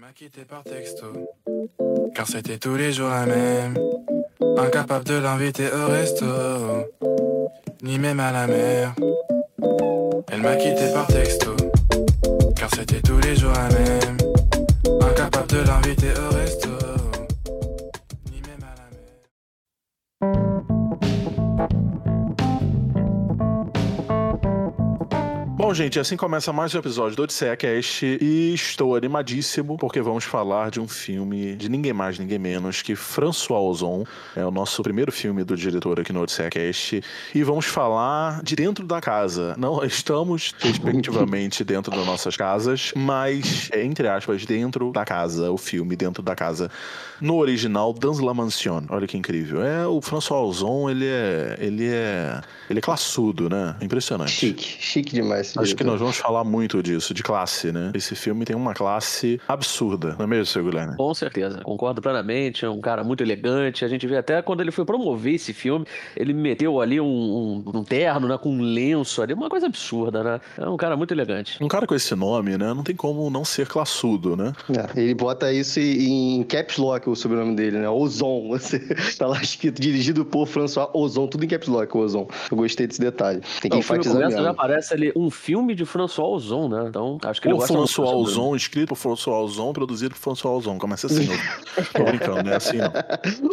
m'a quitté par texto, car c'était tous les jours la même. Incapable de l'inviter au resto, ni même à la mer. Elle m'a quitté par texto, car c'était tous les jours la même. Incapable de l'inviter au resto, Bom, gente, assim começa mais um episódio do Odisseia Cast e estou animadíssimo porque vamos falar de um filme de ninguém mais, ninguém menos que François Ozon. É o nosso primeiro filme do diretor aqui no Odisseia Cast e vamos falar de dentro da casa. Não estamos, respectivamente, dentro das nossas casas, mas, entre aspas, dentro da casa, o filme dentro da casa. No original, Dans la Mansion. Olha que incrível. É, o François Ozon, ele é, ele é, ele é classudo, né? Impressionante. Chique, chique demais. Acho que nós vamos falar muito disso, de classe, né? Esse filme tem uma classe absurda, não é mesmo, seu Guilherme? Com certeza, concordo plenamente. É um cara muito elegante. A gente vê até quando ele foi promover esse filme, ele meteu ali um, um- um terno, né? Com um lenço ali, uma coisa absurda, né? É um cara muito elegante. Um cara com esse nome, né? Não tem como não ser classudo, né? É, ele bota isso em caps lock, o sobrenome dele, né? Ozon. Você, tá lá escrito, dirigido por François Ozon, tudo em caps lock, Ozon. Eu gostei desse detalhe. Tem que Não, enfatizar começa, já aparece ali um filme de François Ozon, né? Então, acho que ele Ou gosta muito François Ozon, escrito por François Ozon, produzido por François Ozon. Começa assim, eu tô brincando, não é assim não.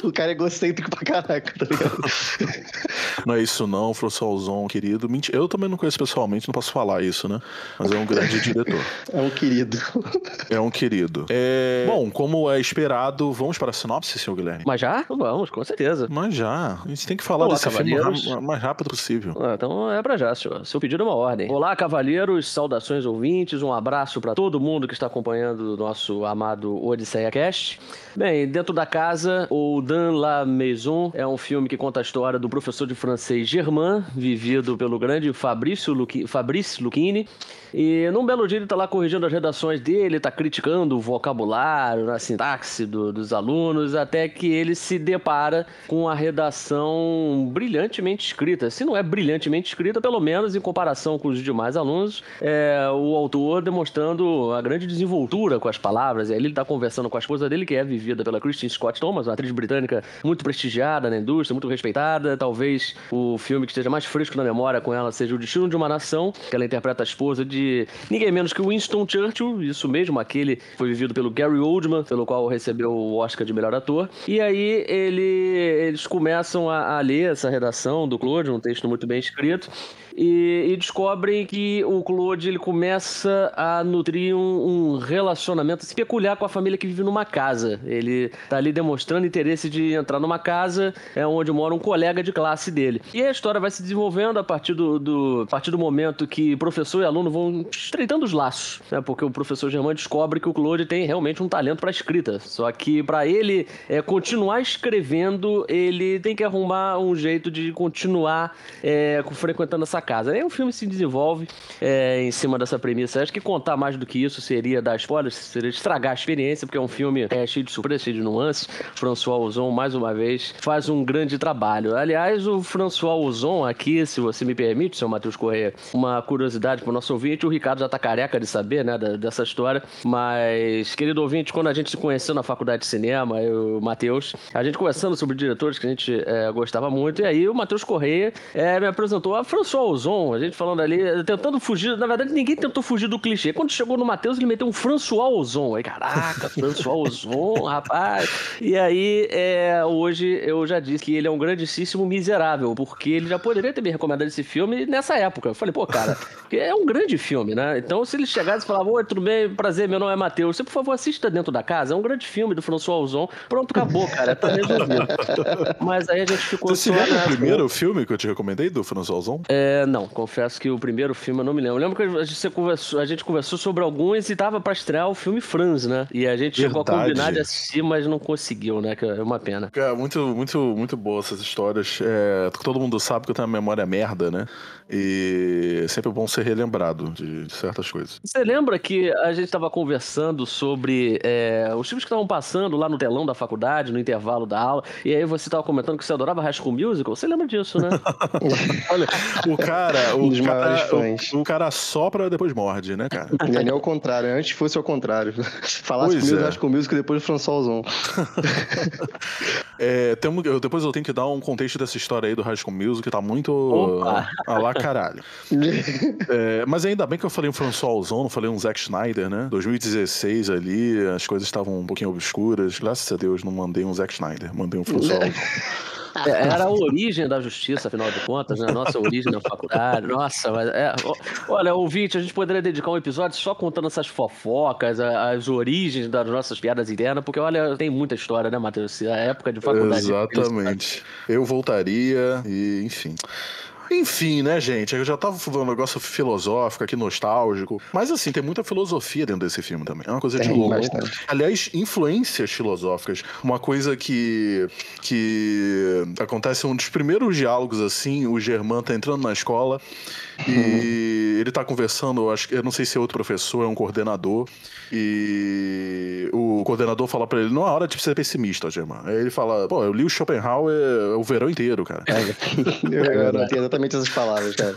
O cara é egocêntrico pra caraca, tá ligado? Não é isso não, François Ozon, querido. Mentira, eu também não conheço pessoalmente, não posso falar isso, né? Mas é um grande diretor. É um querido. É um querido. É... Bom, como é esperado, vamos para a sinopse, seu Guilherme? Mas já? Vamos, com certeza. Mas já, a gente tem que falar Olá, desse filme o o mais rápido possível. Ah, então é pra já, senhor. Seu pedido é uma ordem. Olá, cavalheiros, saudações ouvintes, um abraço pra todo mundo que está acompanhando o nosso amado Odisseia Cast. Bem, dentro da casa, o Dan La Maison é um filme que conta a história do professor de francês Germain, vivido pelo grande Fabrício Luqui- Fabrice. E num belo dia ele tá lá corrigindo as redações dele, tá criticando o vocabulário, a sintaxe do- dos alunos, até que ele se depara com a redação brilhantemente escrita. Se não é brilhantemente escrita, pelo menos em comparação com os demais alunos, é o autor demonstrando a grande desenvoltura com as palavras. E aí ele tá conversando com a esposa dele, que é vivida pela Christine Scott Thomas, uma atriz britânica muito prestigiada na indústria, muito respeitada. Talvez o filme que esteja mais fresco na memória com ela seja O Destino de uma Nação, que ela interpreta a esposa de ninguém menos que Winston Churchill, isso mesmo, aquele que foi vivido pelo Gary Oldman, pelo qual recebeu o Oscar de melhor ator. E aí ele, eles começam a, a ler essa redação do Claude, um texto muito bem escrito. E, e descobrem que o Claude ele começa a nutrir um, um relacionamento assim, peculiar com a família que vive numa casa. Ele tá ali demonstrando interesse de entrar numa casa é onde mora um colega de classe dele. E a história vai se desenvolvendo a partir do, do- a partir do momento que professor e aluno vão estreitando os laços, né? Porque o professor Germán descobre que o Claude tem realmente um talento para escrita. Só que para ele é, continuar escrevendo, ele tem que arrumar um jeito de continuar é, frequentando essa casa. Aí o filme se desenvolve é, em cima dessa premissa. Acho que contar mais do que isso seria dar spoilers, seria estragar a experiência, porque é um filme é, cheio de surpresas, cheio de nuances. François Ozon, mais uma vez, faz um grande trabalho. Aliás, o François Ozon aqui, se você me permite, seu Matheus Corrêa, uma curiosidade para o nosso ouvinte, o Ricardo já tá careca de saber, né, da- dessa história, mas, querido ouvinte, quando a gente se conheceu na faculdade de cinema, eu e o Matheus, a gente conversando sobre diretores que a gente é, gostava muito, e aí o Matheus Correia é, me apresentou a François Ozon, a gente falando ali, tentando fugir, na verdade ninguém tentou fugir do clichê. Quando chegou no Matheus, ele meteu um François Ozon, aí caraca, François Ozon, rapaz. E aí, é, hoje eu já disse que ele é um grandíssimo miserável, porque ele já poderia ter me recomendado esse filme nessa época. Eu falei, pô, cara, porque é um grande filme, né? Então, se ele chegasse e falasse, oi, tudo bem, prazer, meu nome é Matheus, você, por favor, assista Dentro da Casa, é um grande filme do François Ozon. Pronto, acabou, cara, tá resolvido. Mas aí a gente ficou Você se só lembra do primeiro filme que eu te recomendei, do François Ozon? É, não, confesso que o primeiro filme eu não me lembro. Eu lembro que a gente, conversou, a gente conversou sobre alguns e tava pra estrear o filme Franz, né? E a gente chegou a Verdade. combinar de assistir, mas não conseguiu, né? Que é uma pena. Cara, muito, muito, muito boa essas histórias. É, todo mundo sabe que eu tenho uma memória merda, né? E é sempre bom ser relembrado de, de certas coisas. Você lembra que a gente estava conversando sobre é, os filmes que estavam passando lá no telão da faculdade, no intervalo da aula, e aí você estava comentando que você adorava High School Musical? Você lembra disso, né? Olha, o cara, Um o dos maiores cara, fãs. o, o cara sopra depois morde, né, cara? Não é nem ao contrário, antes fosse ao contrário. Falasse Pois primeiro é. High School Music e depois François Ozon. É, temos, eu- depois eu tenho que dar um contexto dessa história aí do High School Music, que tá muito Opa! a lá caralho. É, mas ainda bem que eu falei um François Ozon, não falei um Zack Snyder, né? 2016 ali, as coisas estavam um pouquinho obscuras. Graças a Deus não mandei um Zack Snyder, mandei um François Ozon. É, Era a origem da justiça, afinal de contas, né? Nossa origem na faculdade. Nossa, mas é. Olha, ouvinte, a gente poderia dedicar um episódio só contando essas fofocas, as origens das nossas piadas internas, porque olha, tem muita história, né, Matheus? A época de faculdade. Exatamente. Eu voltaria e, enfim. Enfim, né, gente? Eu já tava falando um negócio filosófico aqui, nostálgico. Mas, assim, tem muita filosofia dentro desse filme também. É uma coisa de Tem louco. bastante. Aliás, influências filosóficas. Uma coisa que, que acontece um dos primeiros diálogos, assim, o Germán tá entrando na escola e ele tá conversando, eu acho que eu não sei se é outro professor, é um coordenador, e o coordenador fala pra ele, não é hora de ser pessimista, Germán. Aí ele fala, pô, eu li o Schopenhauer o verão inteiro, cara. Eu anotei exatamente essas palavras, cara.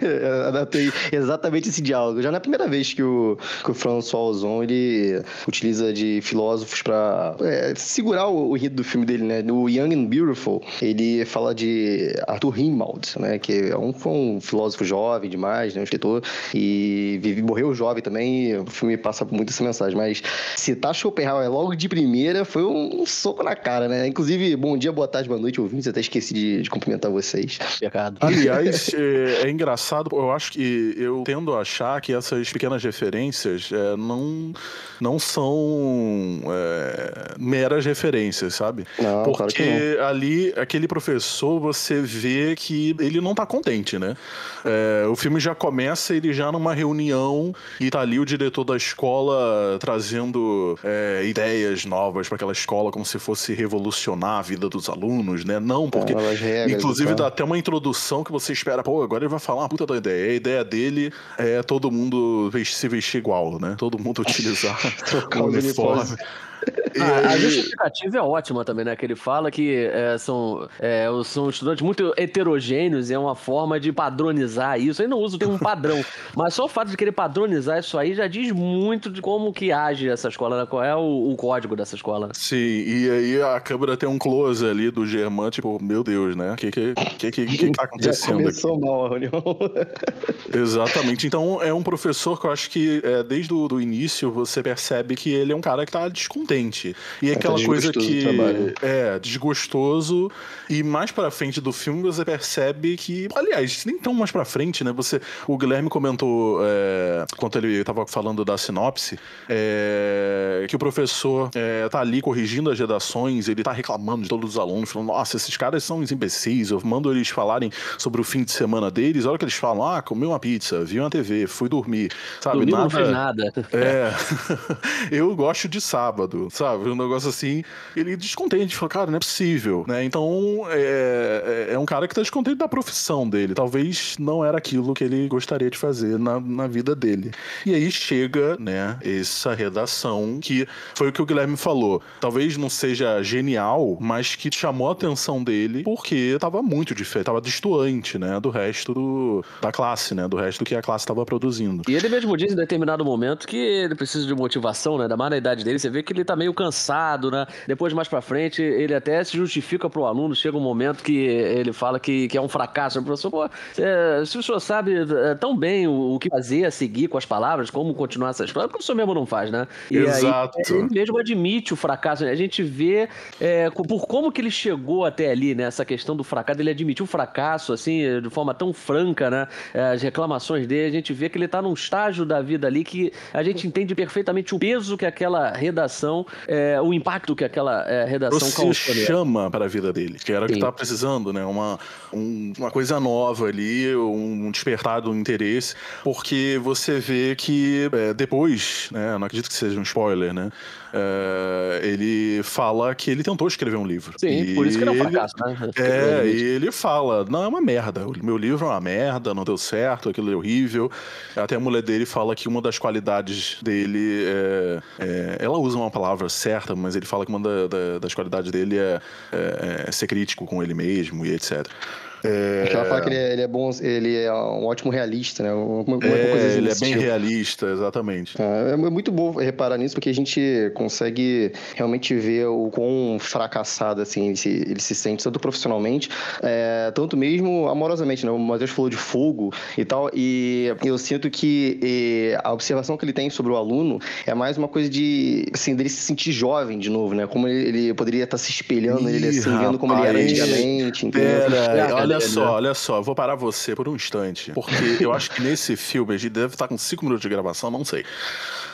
Eu anotei exatamente esse diálogo. Já na primeira vez que o, que o François Ozon, ele utiliza de filósofos pra é, segurar o, o ritmo do filme dele, né? No Young and Beautiful, ele fala de Arthur Rimbaud, né? Que é um, foi um filósofo jovem demais, né? Um escritor, e vive, morreu jovem também, e o filme passa por muita essa mensagem. Mas citar Schopenhauer logo de primeira foi um, um soco na cara, né? Inclusive, bom dia, boa tarde, boa noite, ouvintes. Até esqueci de, de cumprimentar vocês. Pecado. Aliás, é, é engraçado, eu acho que eu tendo a achar que essas pequenas referências é, não, não são é, meras referências, sabe? Não, Porque claro que não. ali, aquele professor, você vê que ele não tá contente, né? É, o filme já começa, ele já numa reunião, e tá ali o diretor da escola trazendo é, ideias novas para aquela escola, como se fosse revolucionar a vida dos alunos, né? Não, porque regras Inclusive, tal. dá até uma introdução que você espera, pô, agora ele vai falar uma puta da ideia. E a ideia dele é todo mundo se vestir igual, né? Todo mundo utilizar o uniforme. Ah, a justificativa é ótima também, né? Que ele fala que é, são, é, são estudantes muito heterogêneos e é uma forma de padronizar isso. Ele não usa o termo padrão, mas só o fato de querer padronizar isso aí já diz muito de como que age essa escola, né? qual é o, o código dessa escola. Sim, e aí a câmera tem um close ali do Germán, tipo, meu Deus, né? O que que, que, que, que tá Já acontecendo aqui? começou mal a reunião. Exatamente. Então é um professor que eu acho que é, desde o do início você percebe que ele é um cara que tá descontente. E é aquela coisa que é desgostoso e mais pra frente do filme você percebe que, aliás, nem tão mais pra frente, né? Você, o Guilherme comentou é, quando ele tava falando da sinopse é, que o professor é, tá ali corrigindo as redações, ele tá reclamando de todos os alunos, falando, nossa, esses caras são uns imbecis, eu mando eles falarem sobre o fim de semana deles, olha que eles falam, ah, comi uma pizza, vi uma TV, fui dormir, sabe? Domingo não fez nada. É, eu gosto de sábado, sabe? Um negócio assim, ele descontente, fala, cara, não é possível, né? Então, é, é- é um cara que tá descontente da profissão dele, talvez não era aquilo que ele gostaria de fazer na, na vida dele. E aí chega, né, essa redação que foi o que o Guilherme falou, talvez não seja genial, mas que chamou a atenção dele porque tava muito diferente, tava distoante, né, do resto do, da classe, né, do resto que a classe tava produzindo. E ele mesmo diz em determinado momento que ele precisa de motivação, né? Ainda mais na idade dele, você vê que ele tá meio cansado, né? Depois, mais pra frente, ele até se justifica pro aluno. Chega um momento que ele fala que, que é um fracasso. O professor, pô, é, se o senhor sabe é, tão bem o, o que fazer a seguir com as palavras, como continuar essa história, porque o senhor mesmo não faz, né? E Exato. aí, ele mesmo admite o fracasso. né? A gente vê é, por como que ele chegou até ali, né? Essa questão do fracasso. Ele admitiu o fracasso, assim, de forma tão franca, né? É, As reclamações dele, a gente vê que ele tá num estágio da vida ali que a gente entende perfeitamente o peso que aquela redação, é, o impacto que aquela é, redação Você causou chama para a vida dele, que era o que estava precisando, né? Uma, um- uma coisa nova ali, um despertar do interesse, porque você vê que é, depois, né? Não acredito que seja um spoiler, né? é, ele fala que ele tentou escrever um livro. Sim, E por isso que ele é um fracasso, né? É, e ele fala, não, é uma merda, o meu livro é uma merda, não deu certo, aquilo é horrível. Até a mulher dele fala que uma das qualidades dele é... é- ela usa uma palavra certa, mas ele fala que uma da- da- das qualidades dele é, é- é ser crítico com ele mesmo e etc. É... Ela fala que ele é, ele é, bom, ele é um ótimo realista, né? Uma, uma é, coisa ele é bem tipo. realista, exatamente. É, é muito bom reparar nisso, porque a gente consegue realmente ver o quão fracassado assim, ele, se, ele se sente, tanto profissionalmente, é, tanto mesmo amorosamente, né? O Matheus falou de fogo e tal, e eu sinto que e, a observação que ele tem sobre o aluno é mais uma coisa de, assim, dele se sentir jovem de novo, né? Como ele, ele poderia estar se espelhando nele, assim, rapaz, vendo como ele era antigamente, Pera, olha só, olha só, eu vou parar você por um instante, porque eu acho que nesse filme a gente deve estar com cinco minutos de gravação, não sei.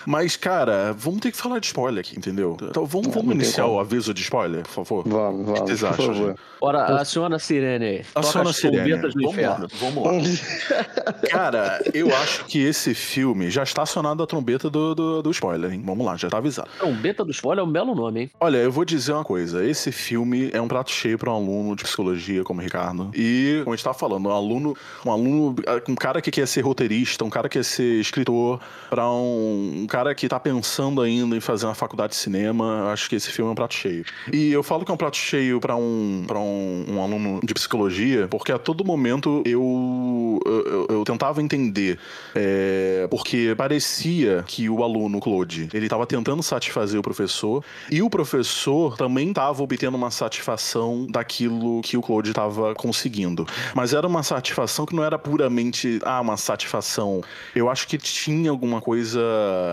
Mas, cara, vamos ter que falar de spoiler aqui, entendeu? Então vamos, vamos iniciar o aviso de spoiler, por favor? Vamos, vamos. O que vocês acham? Por favor. Ora, aciona a sirene. Aciona a sirene. Vamos lá, vamos lá. cara, eu acho que esse filme já está acionado a trombeta do, do, do spoiler, hein? Vamos lá, já está avisado. Trombeta do spoiler é um belo nome, hein? Olha, eu vou dizer uma coisa. Esse filme é um prato cheio para um aluno de psicologia como o Ricardo. E, como a gente estava falando, um aluno, um aluno, um cara que quer ser roteirista, um cara que quer ser escritor, para um, um cara que tá pensando ainda em fazer uma faculdade de cinema, acho que esse filme é um prato cheio. E eu falo que é um prato cheio para um, um, um aluno de psicologia, porque a todo momento eu, eu, eu tentava entender. É, porque parecia que o aluno, Claude, ele estava tentando satisfazer o professor, e o professor também estava obtendo uma satisfação daquilo que o Claude estava conseguindo. Mas era uma satisfação que não era puramente, ah, uma satisfação. Eu acho que tinha alguma coisa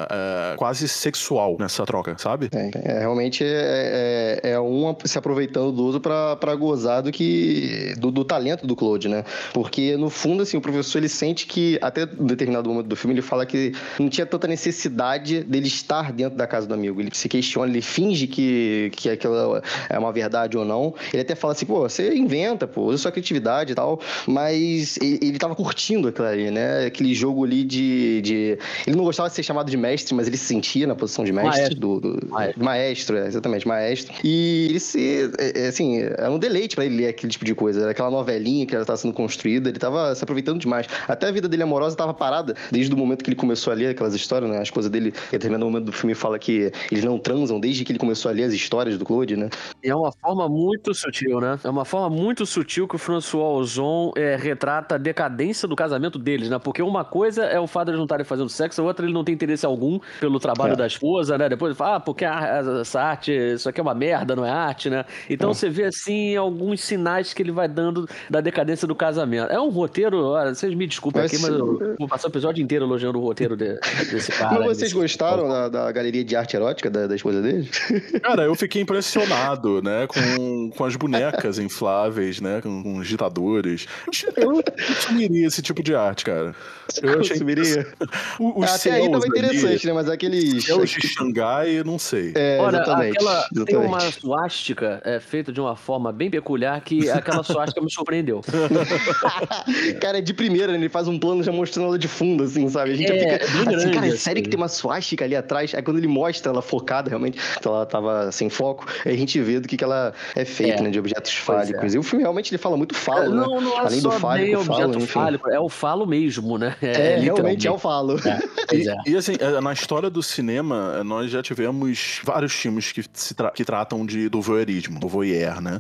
é, quase sexual nessa troca, sabe? É, realmente é, é, é, um se aproveitando do outro para gozar do que do, do, talento do Claude, né? Porque no fundo assim o professor ele sente que até um determinado momento do filme ele fala que não tinha tanta necessidade dele estar dentro da casa do amigo. Ele se questiona, ele finge que que aquilo é uma verdade ou não. Ele até fala assim, pô, você inventa, pô, usa sua criatividade e tal, mas ele, ele tava curtindo aquilo ali, né? Aquele jogo ali de, de ele não gostava de ser chamado de mestre, mas ele se sentia na posição de mestre. Maestro. Do, do maestro. maestro é, exatamente, maestro. E ele se. É, é assim, é um deleite para ele ler aquele tipo de coisa. Aquela novelinha que ela estava sendo construída, ele tava se aproveitando demais. Até a vida dele amorosa estava parada desde o momento que ele começou a ler aquelas histórias, né? A esposa dele, em determinado momento do filme, fala que eles não transam desde que ele começou a ler as histórias do Claude, né? E é uma forma muito sutil, né? É uma forma muito sutil que o François Ozon é, retrata a decadência do casamento deles, né? Porque uma coisa é o fato de eles não estarem fazendo sexo, a outra ele não tem interesse algum pelo trabalho é. da esposa, né? Depois fala, ah, porque essa arte, isso aqui é uma merda, não é arte, né? Então é. você vê, assim, alguns sinais que ele vai dando da decadência do casamento. É um roteiro, olha, vocês me desculpem mas, aqui, mas eu vou passar o episódio inteiro elogiando o roteiro de, desse cara. Mas vocês gostaram da, da, galeria de arte erótica da, da esposa dele? Cara, eu fiquei impressionado, né? Com, com as bonecas infláveis, né? Com, com os ditadores. Eu consumiria esse tipo de arte, cara. Eu achei consumiria? Os Até aí tava interessante, né? Mas aqueles. Céus de Xangai, não sei. É, Olha, exatamente, aquela, exatamente. tem uma suástica é, feita de uma forma bem peculiar que aquela suástica me surpreendeu. cara, é de primeira, né? ele faz um plano já mostrando ela de fundo, assim, sabe? A gente é, fica. Assim, grande, cara, é sério assim. que tem uma suástica ali atrás? Aí quando ele mostra ela focada, realmente, que ela tava sem foco, aí a gente vê do que, que ela é feita, é. né? De objetos fálicos. É. E o filme realmente ele fala muito falo, não, né? Não, é Além do fálico, falo, fálico, é o falo mesmo, né? É, é realmente é o falo. E, e, assim, na história do cinema, nós já tivemos vários filmes que, se tra que tratam de, do voyeurismo, do voyeur, né?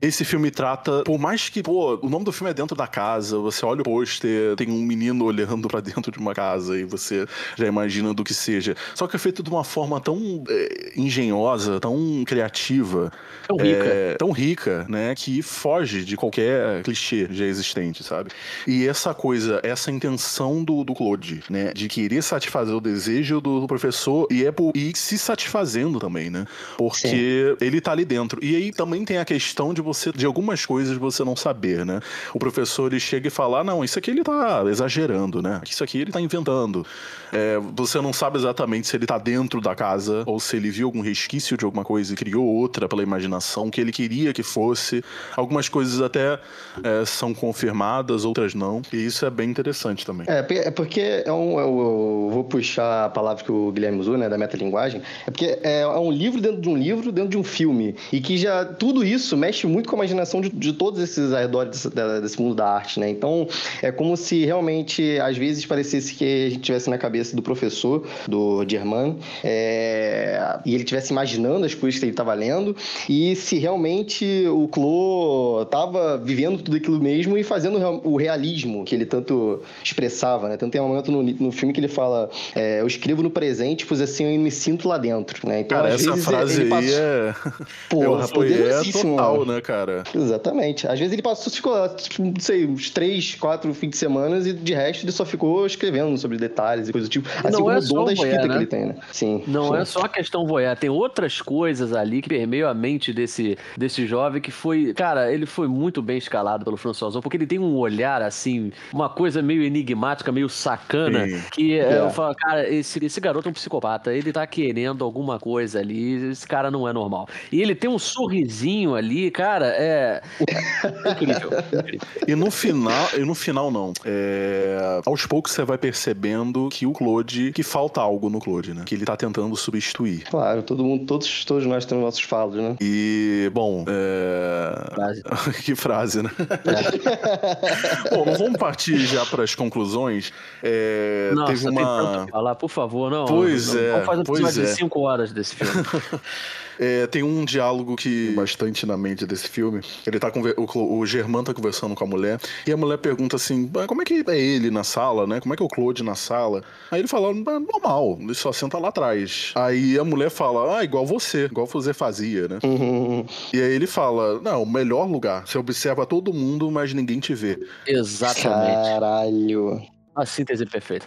Esse filme trata, por mais que, pô, o nome do filme é Dentro da Casa, você olha o pôster, tem um menino olhando para dentro de uma casa e você já imagina do que seja. Só que é feito de uma forma tão é, engenhosa, tão criativa. Tão rica. É, tão rica, né? Que foge de qualquer clichê já existente, sabe? E essa coisa, essa intenção do, do Claude, né? De querer satisfazer o desejo do, do professor e, é por, e se satisfazendo também, né? Porque Sim. ele tá ali dentro. E aí também tem a questão de você, de algumas coisas você não saber, né? O professor ele chega e fala: ah, não, isso aqui ele tá exagerando, né? Isso aqui ele tá inventando. É, você não sabe exatamente se ele tá dentro da casa ou se ele viu algum resquício de alguma coisa e criou outra pela imaginação que ele queria que fosse. Algumas coisas até é, são confirmadas, outras não. E isso é bem interessante também. É, é porque é um, eu, eu vou puxar a palavra que o Guilherme usou, né, da metalinguagem. É porque é, é um livro dentro de um livro, dentro de um filme. E que já tudo isso mexe muito muito com a imaginação de, de todos esses arredores desse, desse, mundo da arte, né? Então, é como se realmente, às vezes, parecesse que a gente tivesse na cabeça do professor, do German, é, e ele estivesse imaginando as coisas que ele estava lendo, e se realmente o Clo estava vivendo tudo aquilo mesmo e fazendo o realismo que ele tanto expressava, né? Tanto tem um momento no, no filme que ele fala, é, eu escrevo no presente, pois assim eu me sinto lá dentro, né? Então, cara, essa vezes, frase aí passou... é... Porra, é total, né, cara? Exatamente. Às vezes ele passou, ficou, tipo, não sei, uns três, quatro fins de semana e de resto ele só ficou escrevendo sobre detalhes e coisas do tipo. Assim não como é o dom da escrita voyeur, né? que ele tem, né? Sim. Não sim. é só a questão voyeur, tem outras coisas ali que permeiam a mente desse, desse jovem que foi, cara, ele foi muito bem escalado pelo François porque ele tem um olhar assim, uma coisa meio enigmática, meio sacana, sim. que é. eu falo, cara, esse, esse garoto é um psicopata, ele tá querendo alguma coisa ali, esse cara não é normal. E ele tem um sorrisinho ali, cara, é, é incrível. E no final, e no final não. É, aos poucos você vai percebendo que o Claude, que falta algo no Claude, né? Que ele tá tentando substituir. Claro, todo mundo, todos, todos nós temos nossos falos, né? E, bom, é... Frase. que frase, né? É. bom, vamos partir já para as conclusões. É, Nossa, teve uma... tem tanto falar, por favor, não. Pois não, é. Vamos fazer um pois episódio é. de 5 horas desse filme. É, tem um diálogo que bastante na mente desse filme. Ele tá o, o Germán tá conversando com a mulher e a mulher pergunta assim: como é que é ele na sala, né? Como é que é o Claude na sala? Aí ele fala: normal, ele só senta lá atrás. Aí a mulher fala: ah, igual você, igual você fazia, né? Uhum. E aí ele fala: não, o melhor lugar. Você observa todo mundo, mas ninguém te vê. Exatamente. Caralho. A síntese perfeita.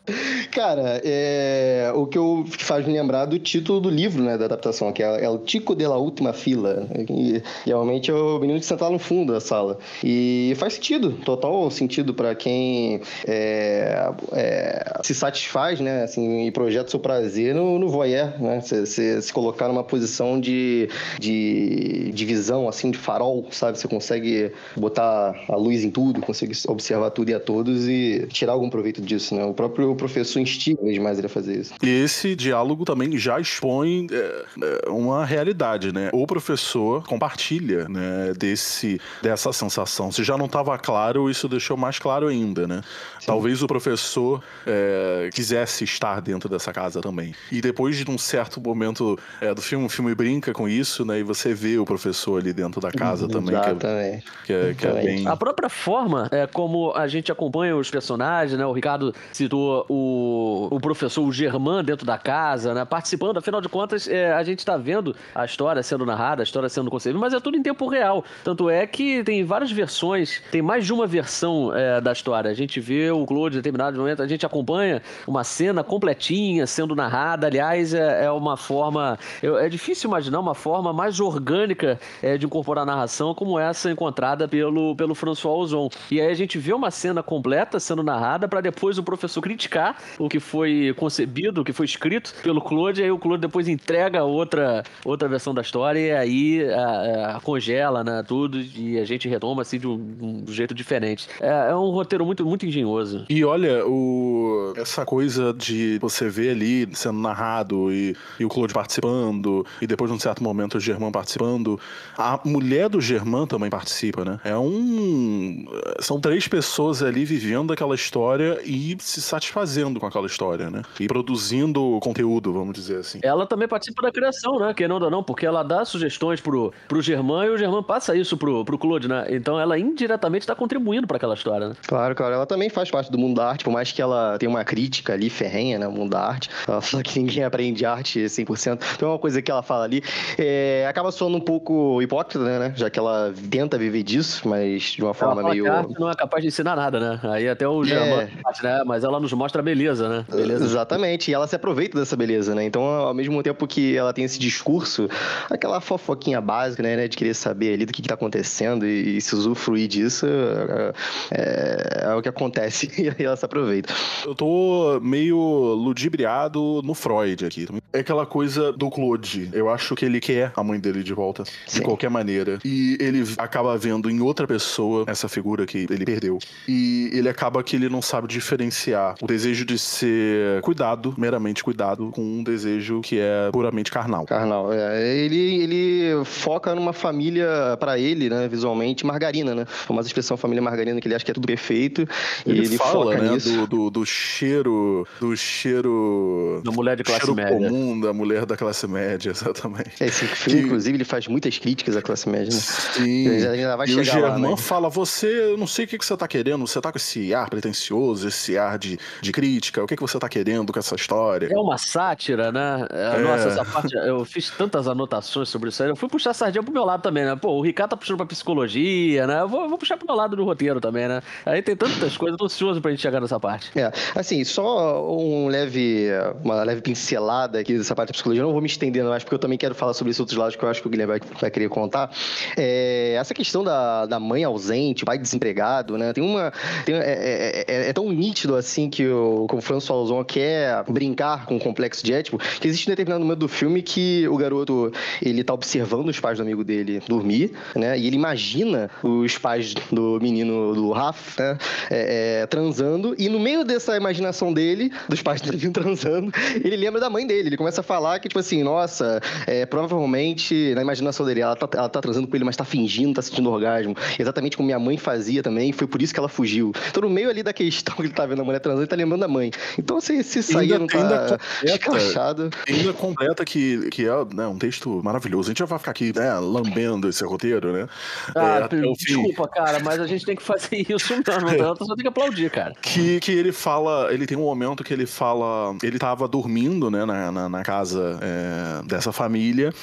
Cara, é... o que eu faz me lembrar do título do livro, né, da adaptação, que é, é o Tico de la Última Fila. E, realmente é o menino que senta lá no fundo da sala. E faz sentido, total sentido para quem é, é, se satisfaz, né, assim, e projeta seu prazer no, no voyeur, né, se, se, se colocar numa posição de, de, de visão, assim, de farol, sabe? Você consegue botar a luz em tudo, consegue observar tudo e a todos e tirar algum proveito disso, né? O próprio professor instiga demais ele a fazer isso. E esse diálogo também já expõe é, uma realidade, né? O professor compartilha, né, desse, dessa sensação. Se já não estava claro, isso deixou mais claro ainda, né? Sim. Talvez o professor é, quisesse estar dentro dessa casa também. E depois de um certo momento é, do filme, o filme brinca com isso, né? E você vê o professor ali dentro da casa Uhum, também. Exatamente. Que é, que é, que é bem... A própria forma é como a gente acompanha os personagens, né? O Ricardo citou o, o professor, o Germán, dentro da casa, né? Participando, afinal de contas, é, a gente está vendo a história sendo narrada, a história sendo concebida, mas é tudo em tempo real. Tanto é que tem várias versões, tem mais de uma versão é, da história. A gente vê o Claude em determinado momento, a gente acompanha uma cena completinha sendo narrada. Aliás, é, é uma forma. É difícil imaginar uma forma mais orgânica é, de incorporar a narração como essa encontrada pelo, pelo François Ozon. E aí a gente vê uma cena completa sendo narrada para depois o professor criticar o que foi concebido, o que foi escrito pelo Claude, aí o Claude depois entrega outra, outra versão da história e aí a, a congela, né, tudo, e a gente retoma assim de um, um jeito diferente. É, é, um roteiro muito, muito engenhoso. E olha, o, essa coisa de você ver ali sendo narrado e, e o Claude participando, e depois, num certo momento, o Germán participando, a mulher do Germán também participa, né? É um. São três pessoas ali vivendo aquela história e se satisfazendo com aquela história, né? E produzindo conteúdo, vamos dizer assim. Ela também participa da criação, né? Querendo ou não, porque ela dá sugestões pro, pro Germán e o Germán passa isso pro, pro Claude, né? Então ela indiretamente está contribuindo para aquela história, né? Claro, claro. Ela também faz parte do mundo da arte, por mais que ela tenha uma crítica ali ferrenha, né? O mundo da arte. Ela fala que ninguém aprende arte 100%. Então é uma coisa que ela fala ali. É, acaba soando um pouco hipócrita, né? Já que ela tenta viver disso, mas de uma forma ela meio. Que a arte não é capaz de ensinar nada, né? Aí até o Germán, é. Né? Mas ela nos mostra a beleza, né? Beleza. Exatamente. E ela se aproveita dessa beleza, né? Então, ao mesmo tempo que ela tem esse discurso, aquela fofoquinha básica, né? De querer saber ali do que, que tá acontecendo e, e se usufruir disso, é, é, é, o que acontece. E aí ela se aproveita. Eu tô meio ludibriado no Freud aqui. É aquela coisa do Claude. Eu acho que ele quer a mãe dele de volta, Sim. de qualquer maneira. E ele acaba vendo em outra pessoa essa figura que ele perdeu. E ele acaba que ele não sabe diferenciar o desejo de ser cuidado, meramente cuidado, com um desejo que é puramente carnal. Carnal, é. Ele, ele foca numa família, para ele, né, visualmente, margarina, né? A famosa expressão família margarina, que ele acha que é tudo perfeito. Ele, e ele fala, foca né, nisso. do, do, do cheiro, do cheiro... Da mulher de classe cheiro média. comum da mulher da classe média, exatamente. É, Esse filme, Que- inclusive, ele faz muitas críticas à classe média, né? Sim. Ele ainda vai e o lá, Germán né? fala: você, eu não sei o que, que você tá querendo, você tá com esse ar pretencioso, esse ar de, de crítica, o que, que você tá querendo com essa história? É uma sátira, né? É, É. Nossa, essa parte, eu fiz tantas anotações sobre isso aí. Eu fui puxar a sardinha pro meu lado também, né? Pô, o Ricardo tá puxando pra psicologia, né? Eu vou, eu vou puxar pro meu lado do roteiro também, né? Aí tem tantas coisas, eu tô ansioso pra gente chegar nessa parte. É, assim, só um leve, uma leve pincelada aqui dessa parte da psicologia. Eu não vou me estender mais, porque eu também quero falar sobre esses outros lados que eu acho que o Guilherme vai, vai querer contar. É, essa questão da, da mãe ausente, pai desempregado, né? Tem uma. tem- é, é- é- é tão nítido assim que o, que o François Ozon quer brincar com o complexo de Édipo, que existe um determinado momento do filme que o garoto ele tá observando os pais do amigo dele dormir, né? E ele imagina os pais do menino do Raf, né? é, é, transando, e no meio dessa imaginação dele, dos pais dele transando, ele lembra da mãe dele. Ele começa a falar que, tipo assim, nossa, é, provavelmente na imaginação dele, ela tá, ela tá transando com ele, mas tá fingindo, tá sentindo orgasmo. Exatamente como minha mãe fazia também, foi por isso que ela fugiu. Então, no meio ali da questão que ele tá vendo a mulher transando, ele tá lembrando da mãe. Então, se, se sair Ainda- não tá ainda escrachado. Ainda completa que, que é né, um texto maravilhoso. A gente já vai ficar aqui né, lambendo esse roteiro, né? Ah, É, desculpa, cara, mas a gente tem que fazer isso mesmo. Então, só tem que aplaudir, cara. Que, que ele fala, ele tem um momento que ele fala, ele tava dormindo, né, na, na, na casa é, dessa família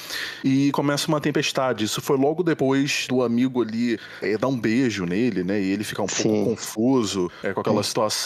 e começa uma tempestade. Isso foi logo depois do amigo ali é, dar um beijo nele, né, e ele fica um Sim. pouco confuso é, com aquela situação.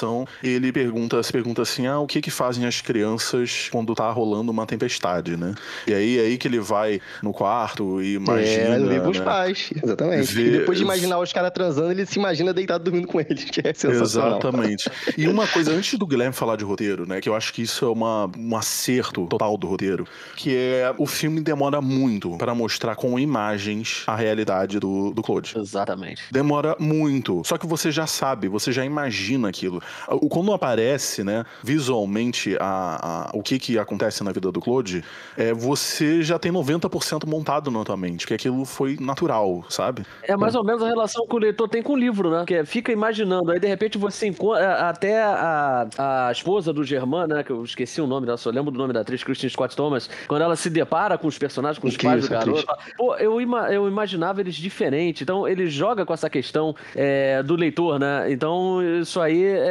E ele pergunta, se pergunta assim, ah, o que que fazem as crianças quando tá rolando uma tempestade, né? E aí, aí que ele vai no quarto e imagina, é, dormir com os né? pais, exatamente. Vê- E depois de imaginar os caras transando, ele se imagina deitado dormindo com eles, que é sensacional. Exatamente. E uma coisa, antes do Guilherme falar de roteiro, né? Que eu acho que isso é uma, um acerto total do roteiro. Que é o filme demora muito para mostrar com imagens a realidade do, do Claude. Exatamente. Demora muito. Só que você já sabe, você já imagina aquilo. O- Quando aparece, né, visualmente a, a- o que que acontece na vida do Claude, é, você já tem 90% montado na tua mente, que aquilo foi natural, sabe? É mais ou menos a relação que o leitor tem com o livro, né? Que é, fica imaginando, aí de repente você encontra. Até a, a esposa do Germán, né? Que eu esqueci o nome dela, só lembro do nome da atriz, Christine Scott Thomas, quando ela se depara com os personagens, com os Incrível pais do garoto. fala, Pô, eu, ima- eu imaginava eles diferentes. Então ele joga com essa questão é, do leitor, né? Então isso aí é,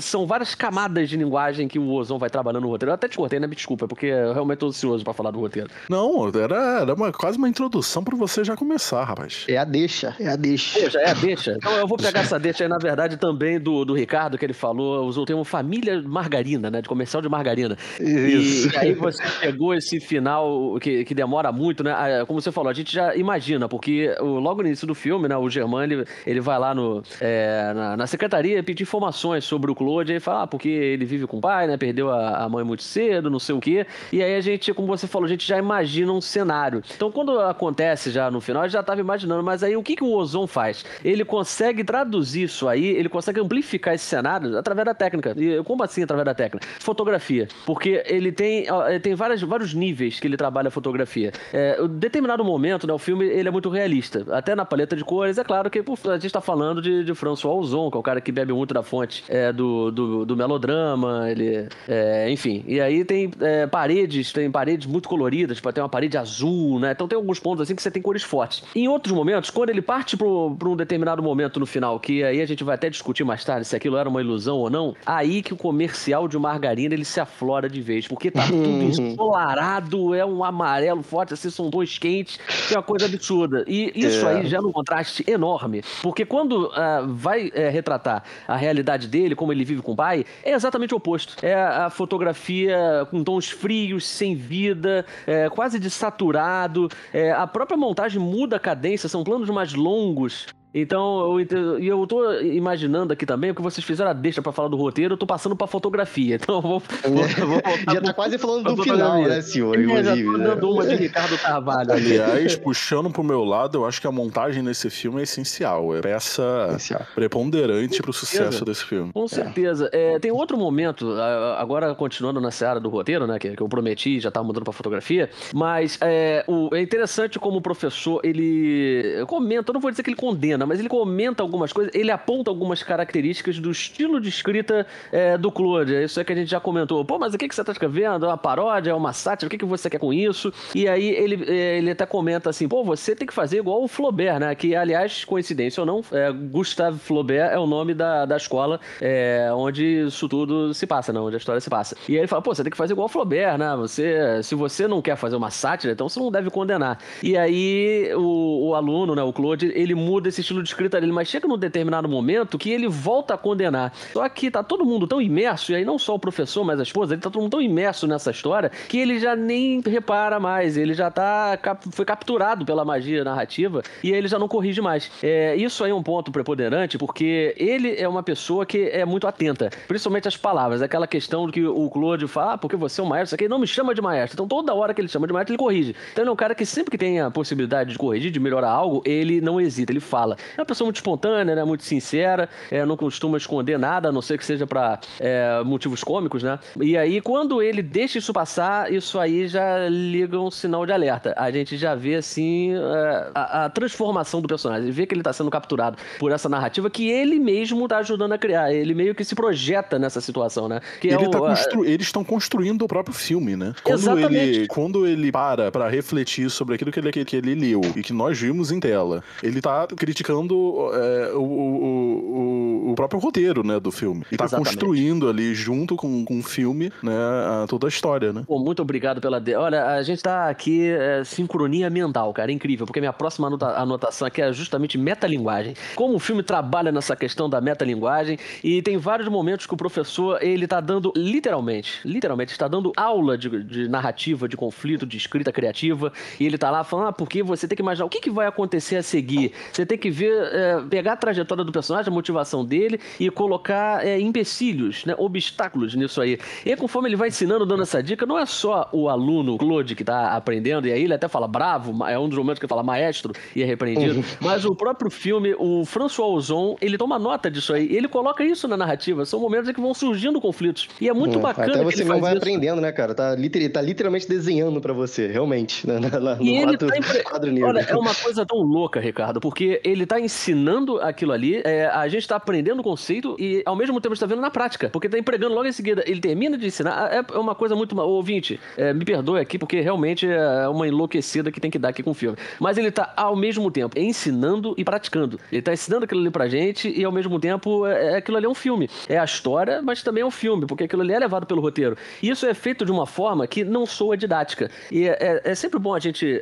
são várias camadas de linguagem que o Ozon vai trabalhando no roteiro. Eu até te cortei, né? Me desculpa, porque eu realmente tô ansioso pra falar do roteiro. Não, era, era uma, quase uma introdução para você já começar, rapaz. É a deixa, é a deixa. Já é a deixa? Então eu vou pegar essa deixa aí, na verdade, também do, do Ricardo, que ele falou, usou o termo família margarina, né? De comercial de margarina. Isso. E, aí você pegou esse final que, que demora muito, né? Ah, Como você falou, a gente já imagina, porque logo no início do filme, né? O Germán, ele, ele vai lá no, é, na, na secretaria pedir informações sobre o Claude, ele fala, ah, porque ele vive com o pai, né? Perdeu a, a mãe muito cedo, não sei o quê. E aí a gente, como você falou, a gente já imagina um cenário. Então quando acontece já no final, a gente já estava imaginando, mas aí o que, que o Ozon faz? Ele consegue traduzir isso aí, ele consegue amplificar esse cenário através da técnica. E como assim através da técnica? Fotografia. Porque ele tem, ele tem várias, vários níveis que ele trabalha a fotografia. É, em determinado momento, né, o filme ele é muito realista. Até na paleta de cores, é claro que a gente está falando de, de François Ozon, que é o cara que bebe muito da fonte é, do, do, do melodrama, ele, é, enfim. E aí tem é, paredes, tem paredes muito coloridas, tipo, tem uma parede azul, né? Então tem alguns pontos assim que você tem cores fortes. Em outros momentos, quando ele parte para um determinado momento no final, que aí a gente vai até discutir mais tarde se aquilo era uma ilusão ou não, aí que o comercial de margarina ele se aflora de vez, porque tá tudo ensolarado, é um amarelo forte, assim, são dois quentes, que é uma coisa absurda. E isso É. aí é um contraste enorme, porque quando ah, vai eh, retratar a realidade dele, como ele vive com o pai, é exatamente o oposto. É a fotografia com tons frios, sem vida, é, quase desaturado. É, a própria montagem muda a cadência, são planos mais longos Então, eu, e eu tô imaginando aqui também, porque vocês fizeram a deixa pra falar do roteiro, eu tô passando pra fotografia. Então, eu vou. vou, vou já tá quase falando do final, né, senhor? É, já tô né? dando uma de Ricardo Carvalho. Aliás, puxando pro meu lado, eu acho que a montagem nesse filme é essencial. É peça essencial. preponderante pro sucesso desse filme. Com certeza. É, tem outro momento, agora continuando na seara do roteiro, né, que, que eu prometi, já tava mudando pra fotografia, mas é, o, é interessante como o professor, ele comenta, eu não vou dizer que ele condena, mas ele comenta algumas coisas, ele aponta algumas características do estilo de escrita é, do Claude. Isso é que a gente já comentou. Pô, mas o que, que você tá escrevendo? É uma paródia? É uma sátira? O que, que você quer com isso? E aí ele, é, ele até comenta assim, pô, você tem que fazer igual o Flaubert, né? Que, aliás, coincidência ou não, é, Gustave Flaubert é o nome da, da escola é, onde isso tudo se passa, né? Onde a história se passa. E aí ele fala, pô, você tem que fazer igual o Flaubert, né? Você, se você não quer fazer uma sátira, então você não deve condenar. E aí o, o aluno, né, o Claude, ele muda esse estilo de escrita dele, mas chega num determinado momento que ele volta a condenar. Só que tá todo mundo tão imerso, e aí não só o professor, mas a esposa, ele tá todo mundo tão imerso nessa história que ele já nem repara mais, ele já tá foi capturado pela magia narrativa e ele já não corrige mais. É, isso aí é um ponto preponderante porque ele é uma pessoa que é muito atenta, principalmente as palavras, aquela questão que o Claude fala, ah, porque você é um maestro, aqui não me chama de maestro. Então toda hora que ele chama de maestro, ele corrige. Então ele é um cara que sempre que tem a possibilidade de corrigir, de melhorar algo, ele não hesita, ele fala. É uma pessoa muito espontânea, né? Muito sincera, é, não costuma esconder nada, a não ser que seja para é, motivos cômicos, né? E aí, quando ele deixa isso passar, isso aí já liga um sinal de alerta. A gente já vê, assim, é, a, a, transformação do personagem. Vê que ele tá sendo capturado por essa narrativa que ele mesmo tá ajudando a criar. Ele meio que se projeta nessa situação, né? Que ele é tá o, constru... Eles estão construindo o próprio filme, né? Quando Exatamente. ele, quando ele para pra refletir sobre aquilo que ele, que ele leu e que nós vimos em tela, ele tá criticando é, o, o, o, próprio roteiro, né, do filme. E tá Exatamente. construindo ali, junto com, com o filme, né, a, toda a história, né? Pô, muito obrigado pela... De... Olha, a gente tá aqui, é, sincronia mental, cara, incrível, porque minha próxima anota... anotação aqui é justamente metalinguagem. Como o filme trabalha nessa questão da metalinguagem, e tem vários momentos que o professor, ele tá dando, literalmente, literalmente, está dando aula de, de narrativa, de conflito, de escrita criativa, e ele tá lá falando, ah, porque você tem que imaginar o que, que vai acontecer a seguir. Você tem que ver, é, pegar a trajetória do personagem, a motivação dele e colocar é, empecilhos, né, obstáculos nisso aí. E conforme ele vai ensinando, dando essa dica, não é só o aluno, Claude, que tá aprendendo, e aí ele até fala bravo, é um dos momentos que ele fala maestro e é repreendido, uhum. mas o próprio filme, o François Ozon, ele toma nota disso aí, ele coloca isso na narrativa, são momentos em que vão surgindo conflitos. E é muito uhum. bacana Até você não vai isso. aprendendo, né, cara? Tá, liter, tá literalmente desenhando para você, realmente, né, no e quadro, tá impre... Olha, é uma coisa tão louca, Ricardo, porque ele tá ensinando aquilo ali, é, a gente tá aprendendo o conceito e ao mesmo tempo está vendo na prática, porque tá empregando logo em seguida. Ele termina de ensinar, é, é uma coisa muito. O ouvinte, é, me perdoe aqui, porque realmente é uma enlouquecida que tem que dar aqui com o filme. Mas ele tá ao mesmo tempo ensinando e praticando. Ele tá ensinando aquilo ali pra gente e ao mesmo tempo é, é aquilo ali é um filme. É a história, mas também é um filme, porque aquilo ali é levado pelo roteiro. E isso é feito de uma forma que não soa didática. E é, é, é sempre bom a gente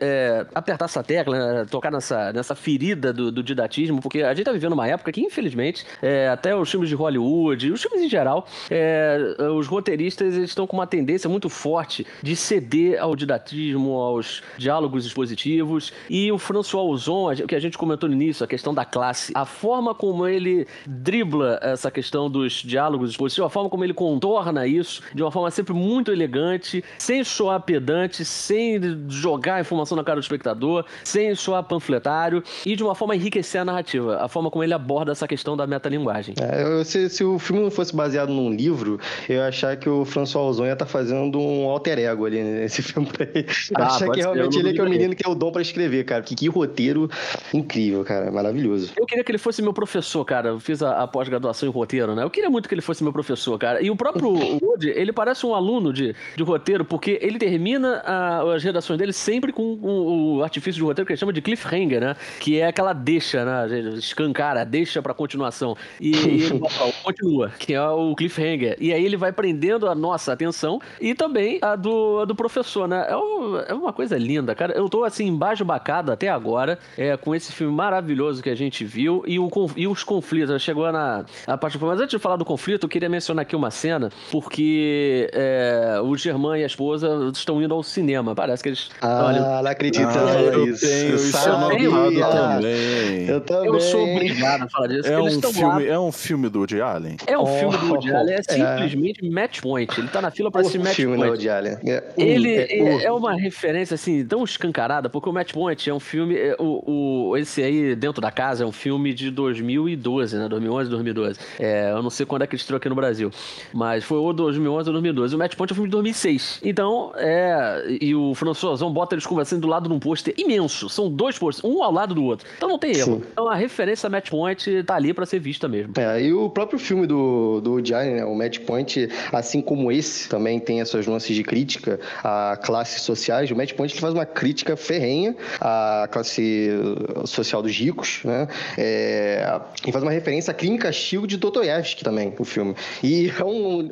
apertar essa tecla, né, tocar nessa, nessa ferida do, do, didatismo, porque a gente tá vivendo uma época que, infelizmente, é, até os filmes de Hollywood, os filmes em geral, é, os roteiristas estão com uma tendência muito forte de ceder ao didatismo, aos diálogos expositivos. E o François Ozon, o que a gente comentou no início, a questão da classe, a forma como ele dribla essa questão dos diálogos expositivos, a forma como ele contorna isso de uma forma sempre muito elegante, sem soar pedante, sem jogar informação na cara do espectador, sem soar panfletário e de uma forma a enriquecer a narrativa, a forma como ele aborda essa questão da metalinguagem. É, se, se o filme não fosse baseado num livro, eu ia achar que o François Ozon ia estar tá fazendo um alter ego ali nesse filme pra ele. Ah, achar que realmente ele é, que é o menino que tem o dom para escrever, cara. Que, que roteiro incrível, cara. Maravilhoso. Eu queria que ele fosse meu professor, cara. Eu fiz a, a pós-graduação em roteiro, né? Eu queria muito que ele fosse meu professor, cara. E o próprio Woody, ele parece um aluno de, de roteiro, porque ele termina a, as redações dele sempre com o, o artifício de roteiro que ele chama de cliffhanger, né? Que é aquela deixa, né? Escancara, deixa pra continuação. E, e ele continua, que é o cliffhanger. E aí ele vai prendendo a nossa atenção e também a do, a do professor, né? É, um, é uma coisa linda, cara. Eu tô assim, embaixo bacado até agora, é, com esse filme maravilhoso que a gente viu e, o, e os conflitos. Chegou na a parte. Mas antes de falar do conflito, eu queria mencionar aqui uma cena, porque que é, o Germán e a esposa estão indo ao cinema. Parece que eles. Ah, olha, não acredito Ah, eu isso. tenho isso sabia. anotado também. Eu também. eu sou obrigado a falar disso. É um, filme, lá. é um filme do Woody Allen? É um Oh, filme do Woody Allen, é é. simplesmente match point. Ele tá na fila pra O assistir match filme point. não, de Alien. É, um, Ele é, é, é uma referência assim tão escancarada, porque o Match Point é um filme, é, o, o- esse aí dentro da casa é um filme de 2012, né? 2011, 2012. É, eu não sei quando é que ele estreou aqui no Brasil, mas foi ou 2011 ou 2012. O Match Point é um filme de 2006. Então, é, e o François Ozon bota eles conversando do lado de um pôster imenso. São dois pôsteres, um ao lado do outro. Então não tem erro. Sim. Então a referência a Match Point tá ali pra ser vista mesmo. É, e o próprio filme do, do Woody Allen, né, o Match Point, assim como esse, também tem as suas nuances de crítica a classes sociais. O Match Point ele faz uma crítica ferrenha à classe social dos ricos, né? É, e faz uma referência à clínica Shield de Dostoiévski também, o filme. E é um,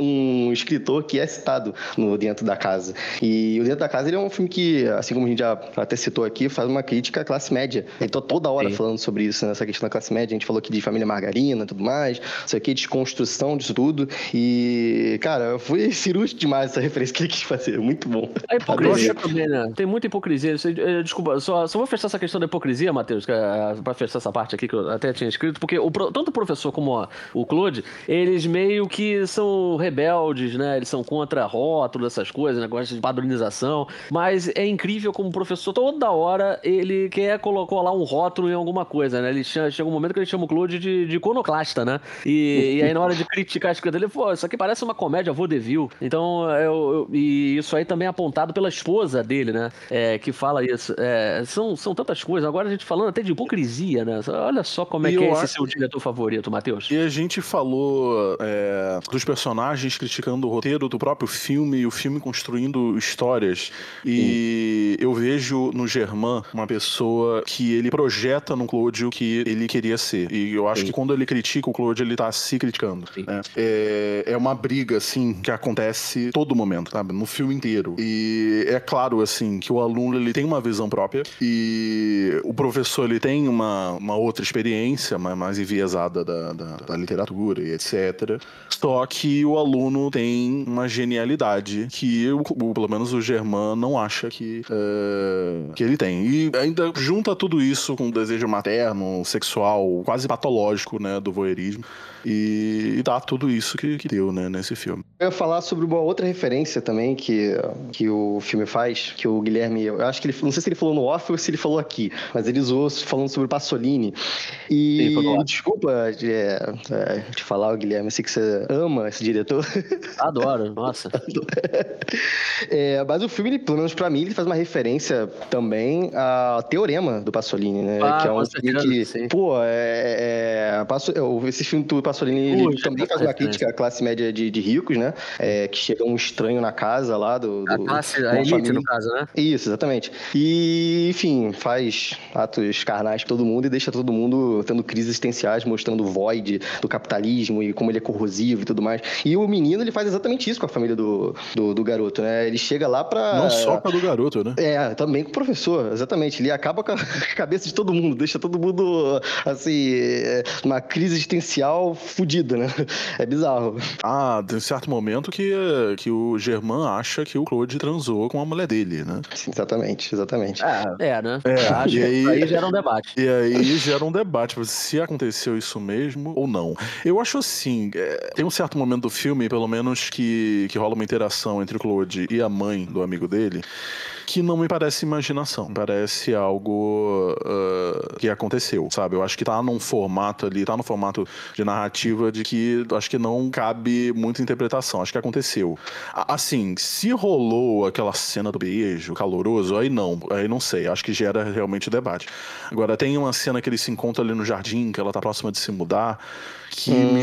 um escritor que é citado no Dentro da Casa. E o Dentro da Casa ele é um filme que, assim como a gente já até citou aqui, faz uma crítica à classe média. Então toda hora Sim. falando sobre isso, nessa questão da classe média. A gente falou aqui de família margarina e tudo mais, isso aqui, desconstrução disso tudo. E, cara, foi cirúrgico demais essa referência que ele quis fazer. Muito bom. A hipocrisia Adorei. também, né? Tem muita hipocrisia. Eh, Desculpa, só, só vou fechar essa questão da hipocrisia, Matheus, eh, pra fechar essa parte aqui que eu até tinha escrito, porque o, tanto o professor como o Claude, eles meio que são rebeldes, né? Eles são contra rótulo, essas coisas, negócio de padronização. Mas é incrível como o professor, toda hora, ele quer colocar lá um rótulo em alguma coisa, né? Ele chama, chega um momento que ele chama o Claude de, de iconoclasta, né? E, e aí, na hora de criticar a escrita dele, pô, isso aqui parece uma comédia vaudeville. Então, eu, eu- e isso aí também é apontado pela esposa dele, né? É, que fala isso. É, são, são tantas coisas. Agora a gente falando até de hipocrisia, né? Olha só como é E que é esse acho- seu diretor favorito, Matheus. E a gente falou é, dos personagens criticando o roteiro do próprio filme, e o filme construindo histórias. E eu vejo no Germain uma pessoa que ele projeta no Claude o que ele queria ser. E eu acho Sim. que quando ele critica o Claude, ele tá se criticando. Né? É, é uma briga, assim, que acontece todo momento, sabe? No filme inteiro. E é claro, assim, que o aluno ele tem uma visão própria e o professor ele tem uma, uma outra experiência mais, mais enviesada da, da, da literatura e etc. Só que o aluno tem uma genialidade que o, o- pelo menos o Germain não acha que, é, que ele tem. E ainda junta tudo isso com o desejo materno, sexual, quase patológico, né, do voyeurismo. E, e dá tudo isso que, que deu, né, nesse filme. Eu ia falar sobre uma outra referência também que, que o filme faz, que o Guilherme, eu acho que ele, não sei se ele falou no off ou se ele falou aqui, mas ele usou falando sobre o Pasolini. E desculpa de, é, é, de falar, Guilherme, eu sei que você ama esse diretor. Adoro, nossa. É, mas o filme, ele, pelo menos pra mim, ele faz uma referência também ao Teorema do Pasolini, né? Ah, que é com um que, sim. pô, é, é, Passo- eu- esse filme do Pasolini, ele também faz uma crítica à classe média de, de ricos, né? É, que chega um estranho na casa lá do... A do- classe, de a elite, família. no caso, né? Isso, exatamente. E, enfim, faz atos carnais pra todo mundo e deixa todo mundo tendo crises existenciais, mostrando o void do capitalismo e como ele é corrosivo e tudo mais. E o menino, ele faz exatamente isso com a família do, do, do garoto, né? Ele chega lá pra... Não só com a do garoto, né? É, também com o professor, exatamente. Ele acaba com a cabeça de todo mundo, deixa todo mundo, assim, é, numa crise existencial fodida, né? É bizarro. Ah, tem um certo momento que, que o Germain acha que o Claude transou com a mulher dele, né? Sim, exatamente, exatamente. É, é né? É, Acho e aí- aí gera um debate. E aí gera um debate se aconteceu isso mesmo ou não. Eu acho assim, é, tem um certo momento do filme, pelo menos, que, que rola uma interação entre o Claude e a mãe do amigo dele, que não me parece imaginação. Parece algo ah, que aconteceu, sabe? Eu acho que tá num formato ali, tá no formato de narrativa de que acho que não cabe muita interpretação. Acho que aconteceu. Assim, se rolou aquela cena do beijo caloroso, aí não, aí não sei. Acho que gera realmente debate. Agora, tem uma cena que eles se encontram ali no jardim, que ela tá próxima de se mudar, que me Hum,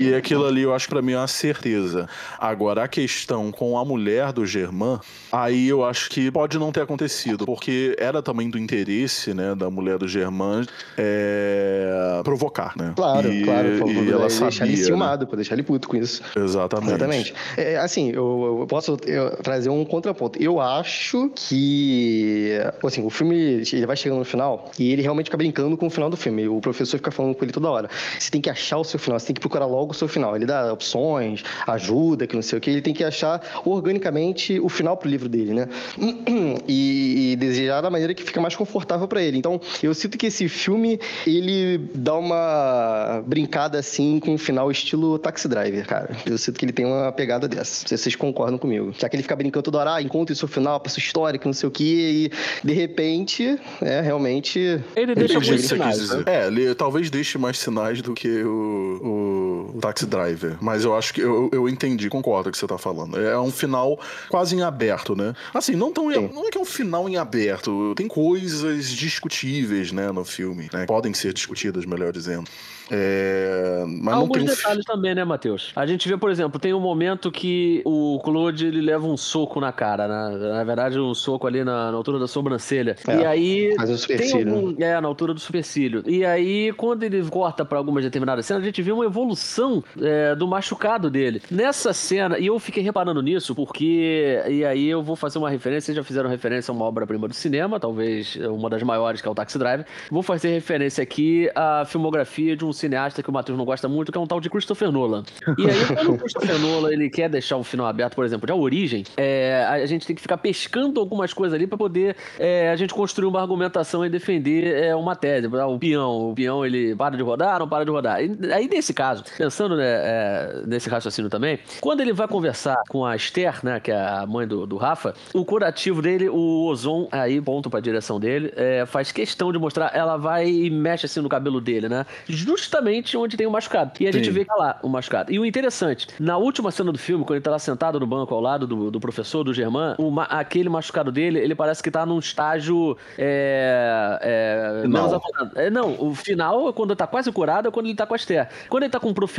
e aquilo ali eu acho pra mim é uma certeza. Agora, a questão com a mulher do Germain, aí eu acho que pode não ter acontecido, porque era também do interesse, né, da mulher do Germain é, provocar, né? Claro, e, claro, e pra ela deixar sabia, ele né? ciumado, pra deixar ele puto com isso. Exatamente. Exatamente. É, assim, eu, eu posso eu, trazer um contraponto. Eu acho que, assim, o filme ele vai chegando no final e ele realmente fica brincando com o final do filme. O professor fica falando com ele toda hora. Você tem que achar o seu final, você tem que procurar logo é o seu final. Ele dá opções, ajuda, que não sei o que. Ele tem que achar organicamente o final pro livro dele, né? E, e desejar da maneira que fica mais confortável para ele. Então, eu sinto que esse filme, ele dá uma brincada assim com um final estilo Taxi Driver, cara. Eu sinto que ele tem uma pegada dessa. Não sei se vocês concordam comigo. Já que ele fica brincando toda hora, ah, encontre o seu final, pra sua história, que não sei o que, e de repente, é realmente. Ele deixa quis sinais, né? É, ele talvez deixe mais sinais do que o, o Taxi Driver. Mas eu acho que eu, eu entendi, concordo com o que você tá falando. É um final quase em aberto, né? Assim, não tão. Sim. Não é que é um final em aberto. Tem coisas discutíveis, né, no filme. né? Podem ser discutidas, melhor dizendo. É, mas não Alguns tem um fi- detalhes também, né, Matheus? A gente vê, por exemplo, tem um momento que o Claude ele leva um soco na cara, né? Na verdade, um soco ali na, na altura da sobrancelha. É, e aí. Um Tem supercílio. algum, é, na altura do supercílio. E aí, quando ele corta pra algumas determinadas cenas, a gente vê uma evolução é, do machucado dele. Nessa cena, e eu fiquei reparando nisso, porque. E aí eu vou fazer uma referência, vocês já fizeram referência a uma obra-prima do cinema, talvez uma das maiores, que é o Taxi Drive. Vou fazer referência aqui à filmografia de um cineasta que o Matheus não gosta muito, que é um tal de Christopher Nolan. E aí, quando o Christopher Nolan ele quer deixar um final aberto, por exemplo, de A Origem, é, a gente tem que ficar pescando algumas coisas ali pra poder é, a gente construir uma argumentação e defender é, uma tese. Ah, O peão, o peão ele para de rodar, não para de rodar. E, aí, nesse caso, pensando né, é, nesse raciocínio também, quando ele vai conversar com a Esther, né, que é a mãe do, do Rafa, o curativo dele, o Ozon, aí ponto pra direção dele, é, faz questão de mostrar, ela vai e mexe assim no cabelo dele, né? Justamente onde tem o machucado. E a gente Sim. vê que tá lá o machucado. E o interessante, na última cena do filme, quando ele tá lá sentado no banco ao lado do, do professor, do Germán, ma- aquele machucado dele, ele parece que tá num estágio. É, é, avançado. É, não, o final é quando tá quase curado, é quando ele tá com a Esther. Quando ele tá com o professor,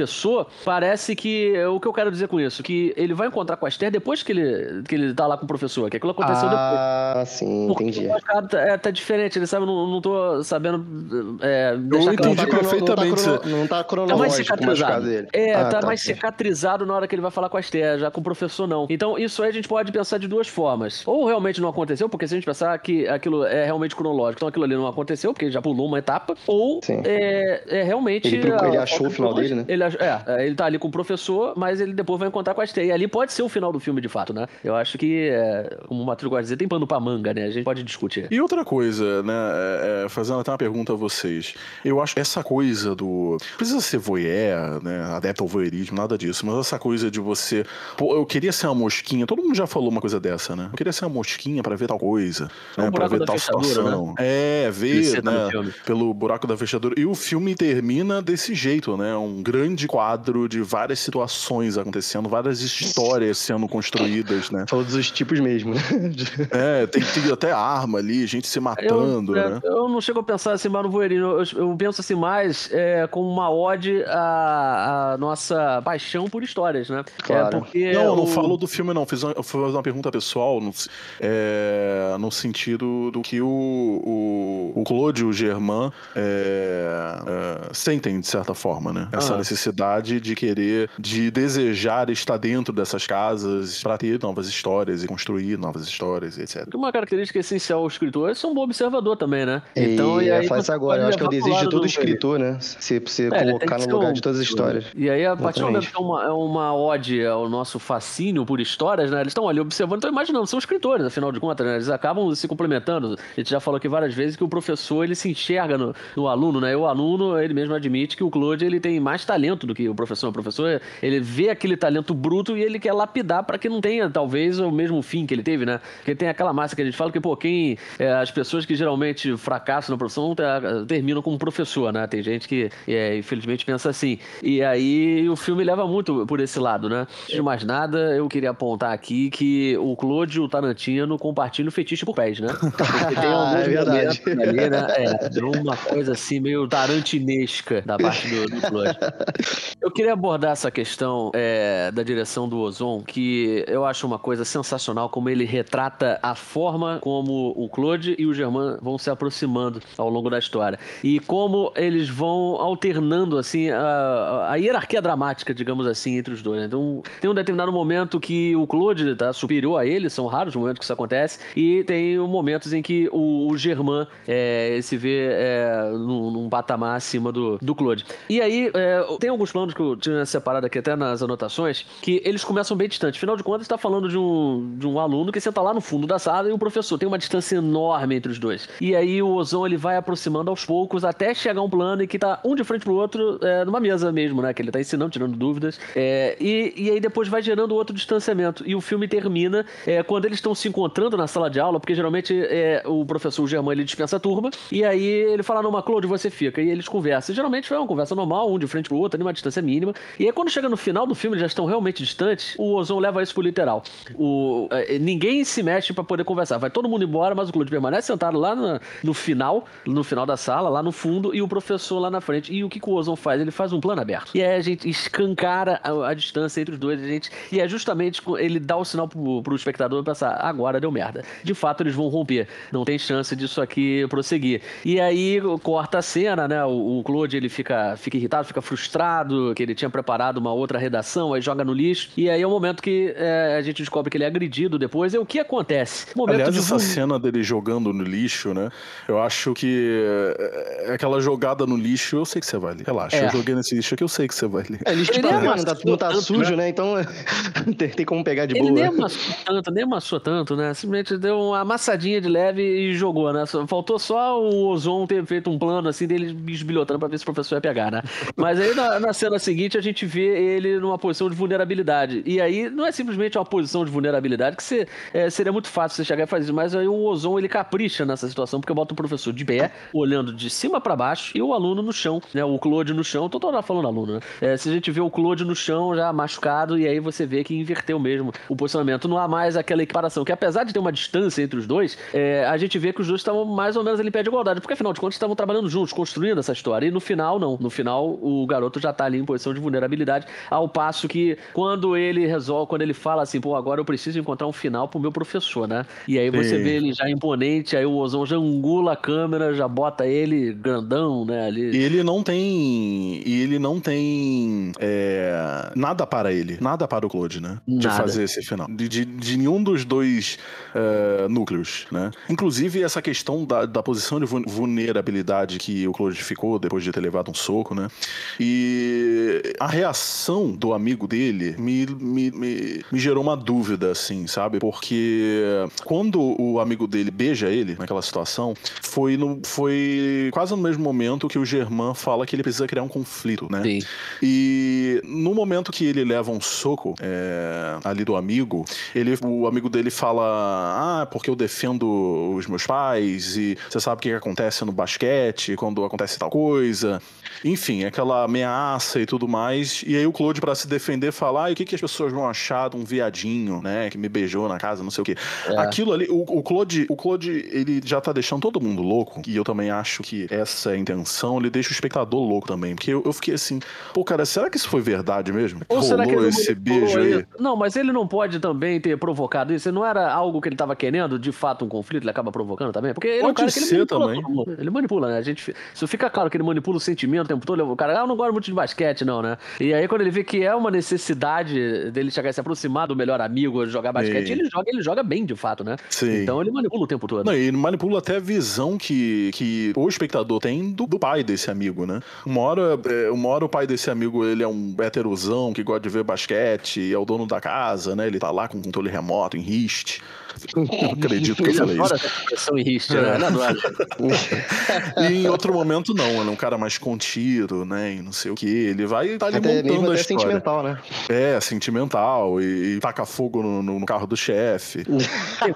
parece que. O que eu quero dizer com isso? Que ele vai encontrar com a Esther depois que ele, que ele tá lá com o professor, que aquilo aconteceu depois. Ah, sim, Porque entendi. o machucado tá, é, tá diferente, ele sabe, eu não, não tô sabendo é, deixar entendi Não tá claro. perfeitamente. Não tá, crono- não tá Tá mais cronológico cicatrizado. dele. É, Ah, tá, mais cicatrizado na hora que ele vai falar com a Esther, já com o professor não. Então, isso aí a gente pode pensar de duas formas. Ou realmente não aconteceu, porque se a gente pensar que aquilo é realmente cronológico, então aquilo ali não aconteceu, porque ele já pulou uma etapa. Ou é, é realmente. Ele procurou- ele achou o final de dele, né? Ele, é, é, ele tá ali com o professor, mas ele depois vai encontrar com a Esther. E ali pode ser o final do filme, de fato, né? Eu acho que, é, como o Matheus gosta de dizer, tem pano pra manga, né? A gente pode discutir. E outra coisa, né, é, é, fazendo até uma pergunta a vocês. Eu acho que essa coisa do. não Precisa ser voyeur, né, adepto ao voyeurismo, nada disso, mas essa coisa de você. Pô, eu queria ser uma mosquinha. Todo mundo já falou uma coisa dessa, né? Eu queria ser uma mosquinha pra ver tal coisa, É um né, pra ver tal fechadura, situação. É, Ele ver, né, pelo buraco da fechadura. E o filme termina desse jeito, né? Um grande quadro de várias situações acontecendo, várias histórias sendo construídas, né? Todos os tipos mesmo, né? É, tem, tem até arma ali, gente se matando, eu, é, né? eu não chego a pensar assim mais no voeirinho, eu, eu penso assim mais é, como uma ode à, à nossa paixão por histórias, né? Claro. É porque Não, eu não o- falo do filme, não. Fiz uma, eu fiz uma pergunta pessoal no, é, no sentido do que o, o, o Claude e o Germain é, é, sentem, de certa forma, né? Essa Ah. necessidade de querer, de desejar estar dentro dessas casas para ter novas histórias e construir novas histórias, e etc. Uma característica essencial ao escritor é ser um bom observador também, né? Então, e aí faz agora. Eu acho que é o desejo de todo do escritor, né? Se você É, colocar no lugar um- de todas as histórias. E aí, a partir do momento que é uma, é uma ode ao nosso fascínio por histórias, né? Eles estão ali observando, estão imaginando, são escritores, afinal de contas, né? Eles acabam se complementando. A gente já falou aqui várias vezes que o professor, ele se enxerga no, no aluno, né? E o aluno, ele mesmo admite que o Claude, ele tem mais talento do que o professor. O professor, ele vê aquele talento bruto e ele quer lapidar para que não tenha, talvez, o mesmo fim que ele teve, né? Porque tem aquela massa que a gente fala que, pô, quem... é, as pessoas que geralmente fracassam na profissão ter- terminam como professor, né? Tem gente que, é, infelizmente, pensa assim. E aí o filme leva muito por esse lado, né? Antes de mais nada, eu queria apontar aqui que o Claude e o Tarantino compartilham fetiche por pés, né? Porque tem alguns É verdade. momentos ali, né? É, uma coisa assim meio tarantinesca da parte do, do Claude. Eu queria abordar essa questão é, da direção do Ozon, que eu acho uma coisa sensacional, como ele retrata a forma como o Claude e o Germain vão se aproximando ao longo da história. E como eles vão alternando, assim, a, a hierarquia dramática, digamos assim, entre os dois. né? Então, tem um determinado momento que o Claude tá superior a ele, são raros os momentos que isso acontece, e tem momentos em que o, o Germain é, se vê é, num, num patamar acima do, do Claude. E aí, é, tem alguns planos que eu tinha separado aqui até nas anotações, que eles começam bem distantes. Afinal de contas, está falando de um, de um aluno que senta lá no fundo da sala e o professor. Tem uma distância enorme entre os dois. E aí o Ozon ele vai aproximando aos poucos até chegar um plano em que tá um de frente pro outro é, numa mesa mesmo, né? Que ele tá ensinando, tirando dúvidas. É, e, e aí depois vai gerando outro distanciamento. E o filme termina é, quando eles estão se encontrando na sala de aula, porque geralmente é, o professor Germán ele dispensa a turma, e aí ele fala, não, Claude, você fica. E eles conversam. E, geralmente é uma conversa normal, um de frente pro outro, uma distância mínima. E aí quando chega no final do filme, eles já estão realmente distantes, o Ozon leva isso pro literal. O, é, ninguém se mexe para poder conversar. Vai todo mundo embora, mas o Claude permanece sentado lá no, no final, no final da sala, lá no fundo, e o professor lá na frente. E o que, que o Ozon faz? Ele faz um plano aberto. E aí a gente escancara a, a distância entre os dois. A gente, e é justamente ele dá o sinal pro, pro espectador pensar, agora deu merda. De fato, eles vão romper. Não tem chance disso aqui prosseguir. E aí corta a cena, né? O, o Claude ele fica, fica irritado, fica frustrado, que ele tinha preparado uma outra redação, aí joga no lixo. E aí é o momento que é, a gente descobre que ele é agredido depois. E o que acontece? Momento Aliás, de essa cena dele jogando no lixo, né? Eu acho que é aquela jogada no lixo, eu sei que você vai ler. Relaxa, É. eu joguei nesse lixo aqui, eu sei que você vai ler. É lixo Ele nem panela, não tá, não tá tanto, sujo, né? Então tem, tem como pegar de Ele boa. nem amassou tanto, nem amassou tanto, né? Simplesmente deu uma amassadinha de leve e jogou, né? Faltou só o Ozon ter feito um plano assim dele esbilhotando pra ver se o professor ia pegar, né? Mas aí na, na cena seguinte a gente vê ele numa posição de vulnerabilidade. E aí não é simplesmente uma posição de vulnerabilidade que você, é, seria muito fácil você chegar e fazer, mas aí o Ozon ele capricha nessa situação porque bota o professor de pé, olhando de cima pra baixo e o aluno no chão, né? O Claude no chão, tô toda hora falando aluno, né? É, se a gente vê o Claude no chão já machucado e aí você vê que inverteu mesmo o posicionamento. Não há mais aquela equiparação, que apesar de ter uma distância entre os dois, é, a gente vê que os dois estavam mais ou menos ali pé de igualdade, porque afinal de contas estavam trabalhando juntos, construindo essa história. E no final, não. No final, o garoto já tá ali em posição de vulnerabilidade, ao passo que quando ele resolve, quando ele fala assim, pô, agora eu preciso encontrar um final pro meu professor, né? E aí você Sim. vê ele já imponente, aí o Ozon já angula a câmera, já bota ele grandão, né, ali. E ele não tem. E ele não tem. é, nada para ele. Nada para o Claude, né? De Nada. fazer esse final. De, de, de nenhum dos dois é, núcleos, né? Inclusive, essa questão da, da posição de vul- vulnerabilidade que o Claude ficou depois de ter levado um soco, né? E a reação do amigo dele me, me, me, me gerou uma dúvida, assim, sabe? Porque quando o amigo dele beija ele naquela situação, foi, no, foi quase no mesmo momento que o Germán fala que ele precisa criar um conflito, né? Sim. E no momento que ele leva um soco é, ali do amigo, ele, o amigo dele fala: Ah, porque eu defendo os meus pais, e você sabe o que que acontece no basquete quando acontece tal coisa. Enfim, aquela ameaça e tudo mais. E aí o Claude, pra se defender, fala: Ah, e o que, que as pessoas vão achar de um viadinho, né? Que me beijou na casa, não sei o quê. Aquilo ali, o, o Claude, o Claude, ele já tá deixando todo mundo louco. E eu também acho que essa é a intenção, ele deixa o espectador louco também. Porque eu, eu fiquei assim, pô, cara, será que isso foi verdade mesmo? Ou será que Rolou esse beijo aí? isso? Não, mas ele não pode também ter provocado isso. Não era algo que ele tava querendo, de fato, um conflito, ele acaba provocando também? Porque ele é um Pode cara que ele manipula também. Ele manipula, né? A gente, isso fica claro que ele manipula o sentimento tempo todo. O cara, ah, eu não gosto muito de basquete, não, né? E aí, quando ele vê que é uma necessidade dele chegar e se aproximar do melhor amigo, jogar basquete, Sim. ele joga, ele joga bem, de fato, né? Sim. Então ele manipula o tempo todo. Não, e ele manipula até a visão que, que o espectador tem do, do pai desse amigo, né? Uma hora, é, uma hora o pai desse amigo, ele é um heterosão que gosta de ver basquete, e é o dono da casa, né? Ele tá lá com controle remoto, em riste. Eu não acredito que eu Ele falei isso. essa em riste, né? Ele adora. E em outro momento, não. Ele é um cara mais contido, né? E não sei o que. Ele vai tá ali Até mesmo montando a história. sentimental, né? É, sentimental. E, e taca fogo no, no- carro do chefe. Tem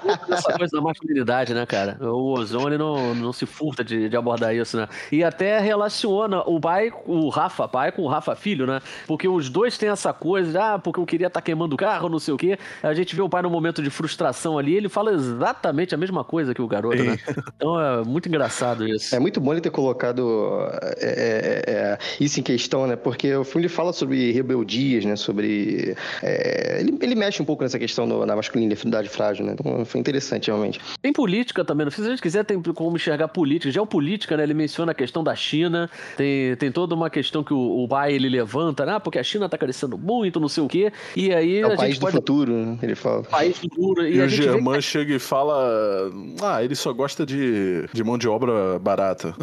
muito essa coisa da masculinidade, né, cara? O Ozon, ele não, não se furta de, de abordar isso, né? E até relaciona o pai, o Rafa pai, com o Rafa filho, né? Porque os dois têm essa coisa, de, ah, porque eu queria estar queimando o carro, não sei o quê. A gente vê o pai num momento de frustração ali, ele fala exatamente a mesma coisa que o garoto, né? Então é muito engraçado isso. É muito bom ele ter colocado é, é, isso em questão, né? Porque o filme ele fala sobre rebeldias, né? Sobre. é, ele, ele mexe um pouco nessa questão do- da masculinidade frágil, né? Então foi interessante, realmente. Tem política também, não sei se a gente quiser, tem como enxergar política. Geopolítica, né? Ele menciona a questão da China, tem, tem toda uma questão que o, o pai ele levanta, né? Ah, porque a China tá crescendo muito, não sei o quê. E aí É a o país gente do pode. futuro, né? Ele fala. País futuro. E, E, a o vê Germán chega e fala: Ah, ele só gosta de, de mão de obra barata.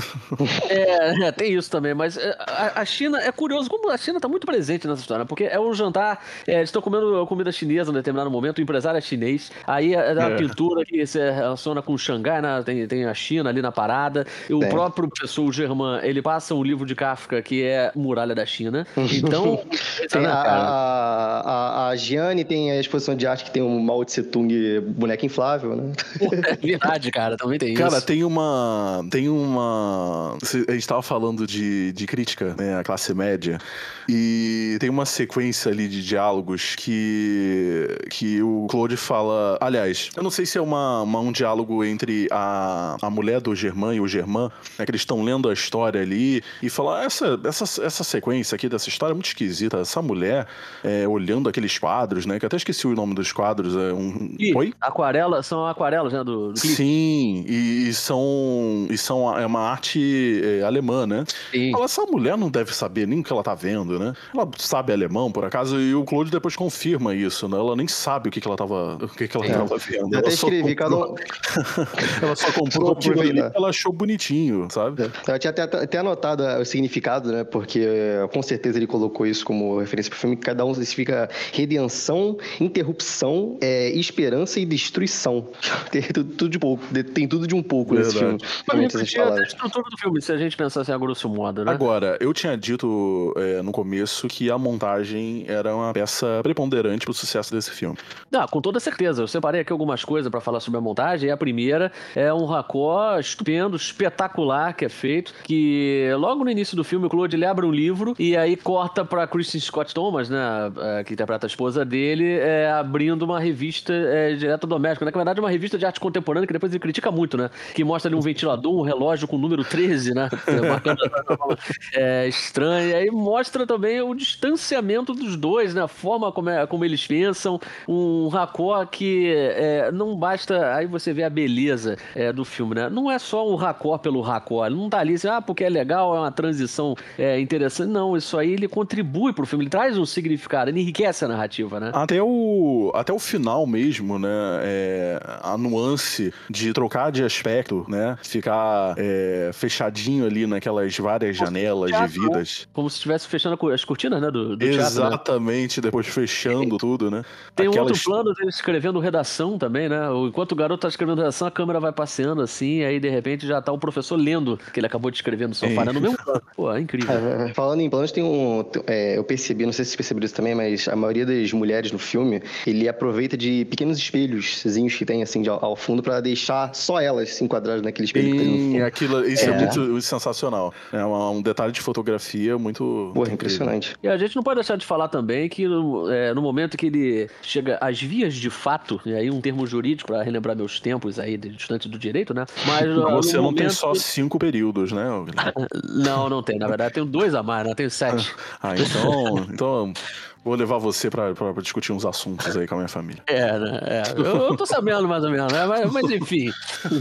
É, é, tem isso também, mas é, a, a China é curioso como a China está muito presente nessa história, porque é um jantar, é, eles estão comendo comida chinesa em determinado momento, o empresário é chinês, aí é uma é. pintura que se relaciona com Xangai, né? tem, tem a China ali na parada, e o próprio professor Germain, ele passa um livro de Kafka que é Muralha da China, então... tem a, a, a, a Gianni tem a exposição de arte que tem um Mao Tse Tung boneca inflável, né? É verdade, cara, também tem cara, isso. Cara, tem uma... tem uma... A gente tava falando de, de crítica, né, à classe média, e tem uma sequência ali de diálogos que, que o Claude fala. Aliás, eu não sei se é uma, uma um diálogo entre a, a mulher do Germain e o Germain, né, que eles estão lendo a história ali e falam: ah, essa, essa, essa sequência aqui dessa história é muito esquisita. Essa mulher é, olhando aqueles quadros, né? Que até esqueci o nome dos quadros. É um. E Oi? Aquarela, são aquarelas, né? Do, do Sim, e, e, são. E são. É uma arte é, alemã, né? Sim. Fala, essa mulher não deve saber nem o que ela tá vendo, né? Ela sabe alemão, por acaso, e o Claude depois confirma isso, né? Ela nem sabe o que, que ela tava, o que, que ela é. tava vendo. Eu até escrevi, cada um... ela só comprou aquilo ali ela achou bonitinho, sabe? É. Eu tinha até, até anotado o significado, né? Porque com certeza ele colocou isso como referência pro filme, que cada um significa redenção, interrupção, é, esperança e destruição. Tem tudo, tudo de pouco, tem tudo de um pouco Verdade. nesse filme. Mas a estrutura do filme, se a gente pensasse a grosso modo, né? Agora, eu tinha dito é, no começo que a montagem era uma peça preponderante pro sucesso desse filme. Ah, com toda certeza. Eu separei aqui algumas coisas para falar sobre a montagem. E a primeira é um racó estupendo, espetacular que é feito, que logo no início do filme o Claude ele abre um livro e aí corta para Kristen Scott Thomas, né, é, que interpreta a esposa dele, é, abrindo uma revista é, direto doméstico, né, que na verdade é uma revista de arte contemporânea que depois ele critica muito, né, que mostra ali um ventilador, um relógio com o número 13, né, é, estranho, e aí mostra também o distanciamento dos dois, né? A forma como, é, como eles pensam. Um racó que é, não basta. Aí você vê a beleza é, do filme, né? Não é só um racó pelo racó. Ele não tá ali assim, ah, porque é legal, é uma transição é, interessante. Não, isso aí ele contribui pro filme, ele traz um significado, ele enriquece a narrativa, né? Até o, até o final mesmo, né? É, a nuance de trocar de aspecto, né? Ficar é, fechadinho ali naquelas várias janelas de vidas. Como se estivesse fechando as cortinas, né? Do, do Exatamente, teatro, né? depois fechando tudo, né? Tem Aquelas... um outro plano dele escrevendo redação também, né? Enquanto o garoto tá escrevendo redação, a câmera vai passeando assim, e aí de repente já tá o professor lendo que ele acabou de escrever no sofá, né? No mesmo plano. Pô, é incrível. É, falando em planos, tem um. É, eu percebi, não sei se vocês perceberam isso também, mas a maioria das mulheres no filme, ele aproveita de pequenos espelhos que tem assim ao, ao fundo para deixar só elas se enquadradas naquele espelho. Sim, aquilo, isso é, é muito sensacional. É um detalhe de fotografia muito. Impressionante. E a gente não pode deixar de falar também que é, no momento que ele chega às vias de fato, e aí um termo jurídico para relembrar meus tempos aí distante do direito, né? Mas você não momento... tem só cinco períodos, né? não, não tem. Na verdade, eu tenho dois a mais, né? Eu tenho sete. ah, então, então Vou levar você pra, pra, pra, discutir uns assuntos aí com a minha família. É, né? É. Eu, eu tô sabendo mais ou menos, né? Mas, mas enfim,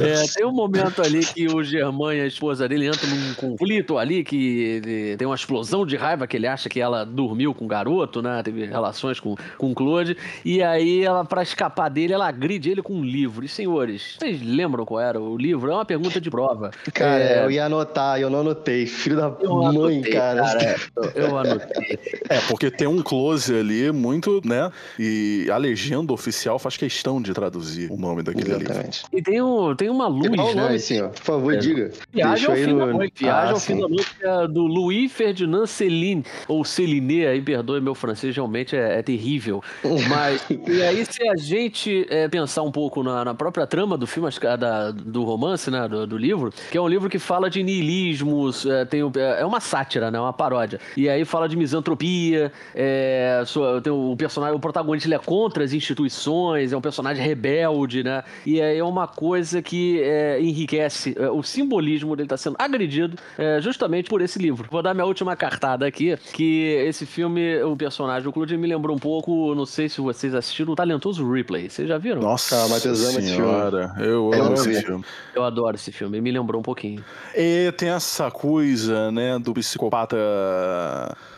é, tem um momento ali que o Germán e a esposa dele entram num conflito ali, que tem uma explosão de raiva que ele acha que ela dormiu com o garoto, né? Teve relações com, com o Claude. E aí, ela, pra escapar dele, ela agride ele com um livro. E, senhores, vocês lembram qual era o livro? É uma pergunta de prova. Cara, é... eu ia anotar, eu não anotei. Filho da eu mãe, anotei, cara. cara. Eu anotei. É, porque tem um close close ali, muito, né? E a legenda oficial faz questão de traduzir o nome daquele Exatamente. livro. E tem, um, tem uma luz, Qual né? nome, senhor? Por favor, é. diga. Viagem ao fim no... da noite. Viagem ah, ao fim da noite é do Louis Ferdinand Céline, ou Céline, aí perdoe meu francês, realmente é, é terrível. Mas, e aí se a gente é, pensar um pouco na, na, própria trama do filme, da, do romance, né, do, do, livro, que é um livro que fala de niilismos, é, tem, é uma sátira, né, uma paródia. E aí fala de misantropia, é, é, tem o personagem, o protagonista ele é contra as instituições, é um personagem rebelde, né? E é uma coisa que é, enriquece é, o simbolismo dele tá sendo agredido é, justamente por esse livro. Vou dar minha última cartada aqui, que esse filme, o personagem, o Claude me lembrou um pouco, não sei se vocês assistiram, o Talentoso Replay. Vocês já viram? Nossa, Matheus ama esse filme. Eu amo esse filme. Eu adoro esse filme, me lembrou um pouquinho. E tem essa coisa, né, do psicopata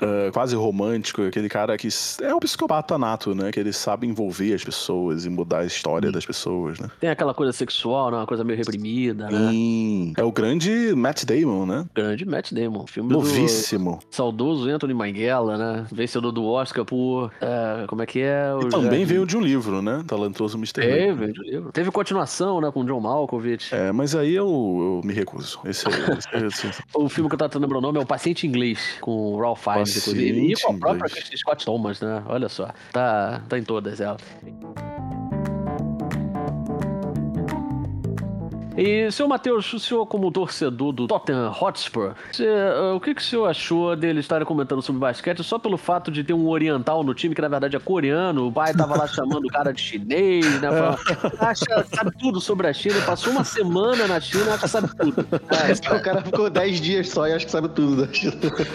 uh, quase romântico, aquele cara cara que é o psicopata nato, né? Que ele sabe envolver as pessoas e mudar a história das pessoas, né? Tem aquela coisa sexual, né? Uma coisa meio reprimida, né? Sim. É o grande Matt Damon, né? Grande Matt Damon. Filme Novíssimo. do saudoso Anthony Minghella, né? Vencedor do Oscar por... é, como é que é? O E também Jardim- veio de um livro, né? Talentoso Mr. Ray. veio de um livro. Teve continuação, né? Com John Malkovich. É, mas aí eu, eu me recuso. Esse, esse, esse, O filme que eu tava lembrando o nome é O Paciente Inglês, com o Ralph Fiennes, inclusive. E com a própria. Kristen Scott Thomas, né? Olha só. Tá, tá em todas ela. E, senhor Matheus, o senhor como torcedor do Tottenham Hotspur, você, ah, o que, que o senhor achou dele estarem comentando sobre basquete só pelo fato de ter um oriental no time que na verdade é coreano, o pai tava lá chamando o cara de chinês, né? falando, acha, sabe tudo sobre a China, passou uma semana na China, acha que sabe tudo. É, O cara ficou 10 dias só e acho que sabe tudo.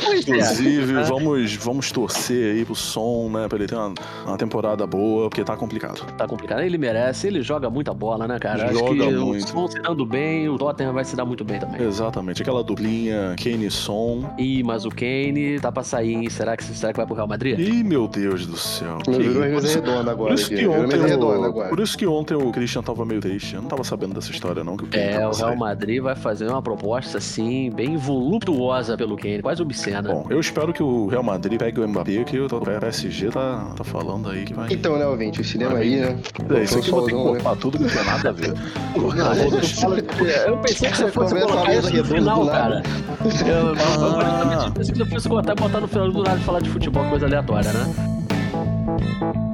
pois é. Inclusive, vamos, vamos torcer aí pro som, né? Pra ele ter uma, uma temporada boa, porque tá complicado. Tá complicado. Ele merece, ele joga muita bola, né, cara? Acho Joga que muito. o Son se dando bem, o Tottenham vai se dar muito bem também. Exatamente. Aquela duplinha Kane e Som. Ih, mas o Kane tá pra sair, hein? Será que, será que vai pro Real Madrid? Ih, meu Deus do céu. Que- mesa redonda agora. Por isso, aqui. que ontem o, agora. por isso que ontem o Christian tava meio triste. Eu não tava sabendo dessa história, não. Que o Kane É, tava o Real. Madrid vai fazer uma proposta, assim, bem voluptuosa pelo Kane, quase obscena. Bom, eu espero que o Real Madrid pegue o Mbappé, que o PSG tá, tá falando aí que vai. Então, né, ouvinte, o cinema aí, né? É, isso aqui eu vou ter que Solzão, né? cortar tudo que não tem nada a ver. Não, eu pensei que você fosse colocar isso no final, cara. Eu, pensei que você fosse botar, botar no final do lado e falar de futebol, coisa aleatória, né?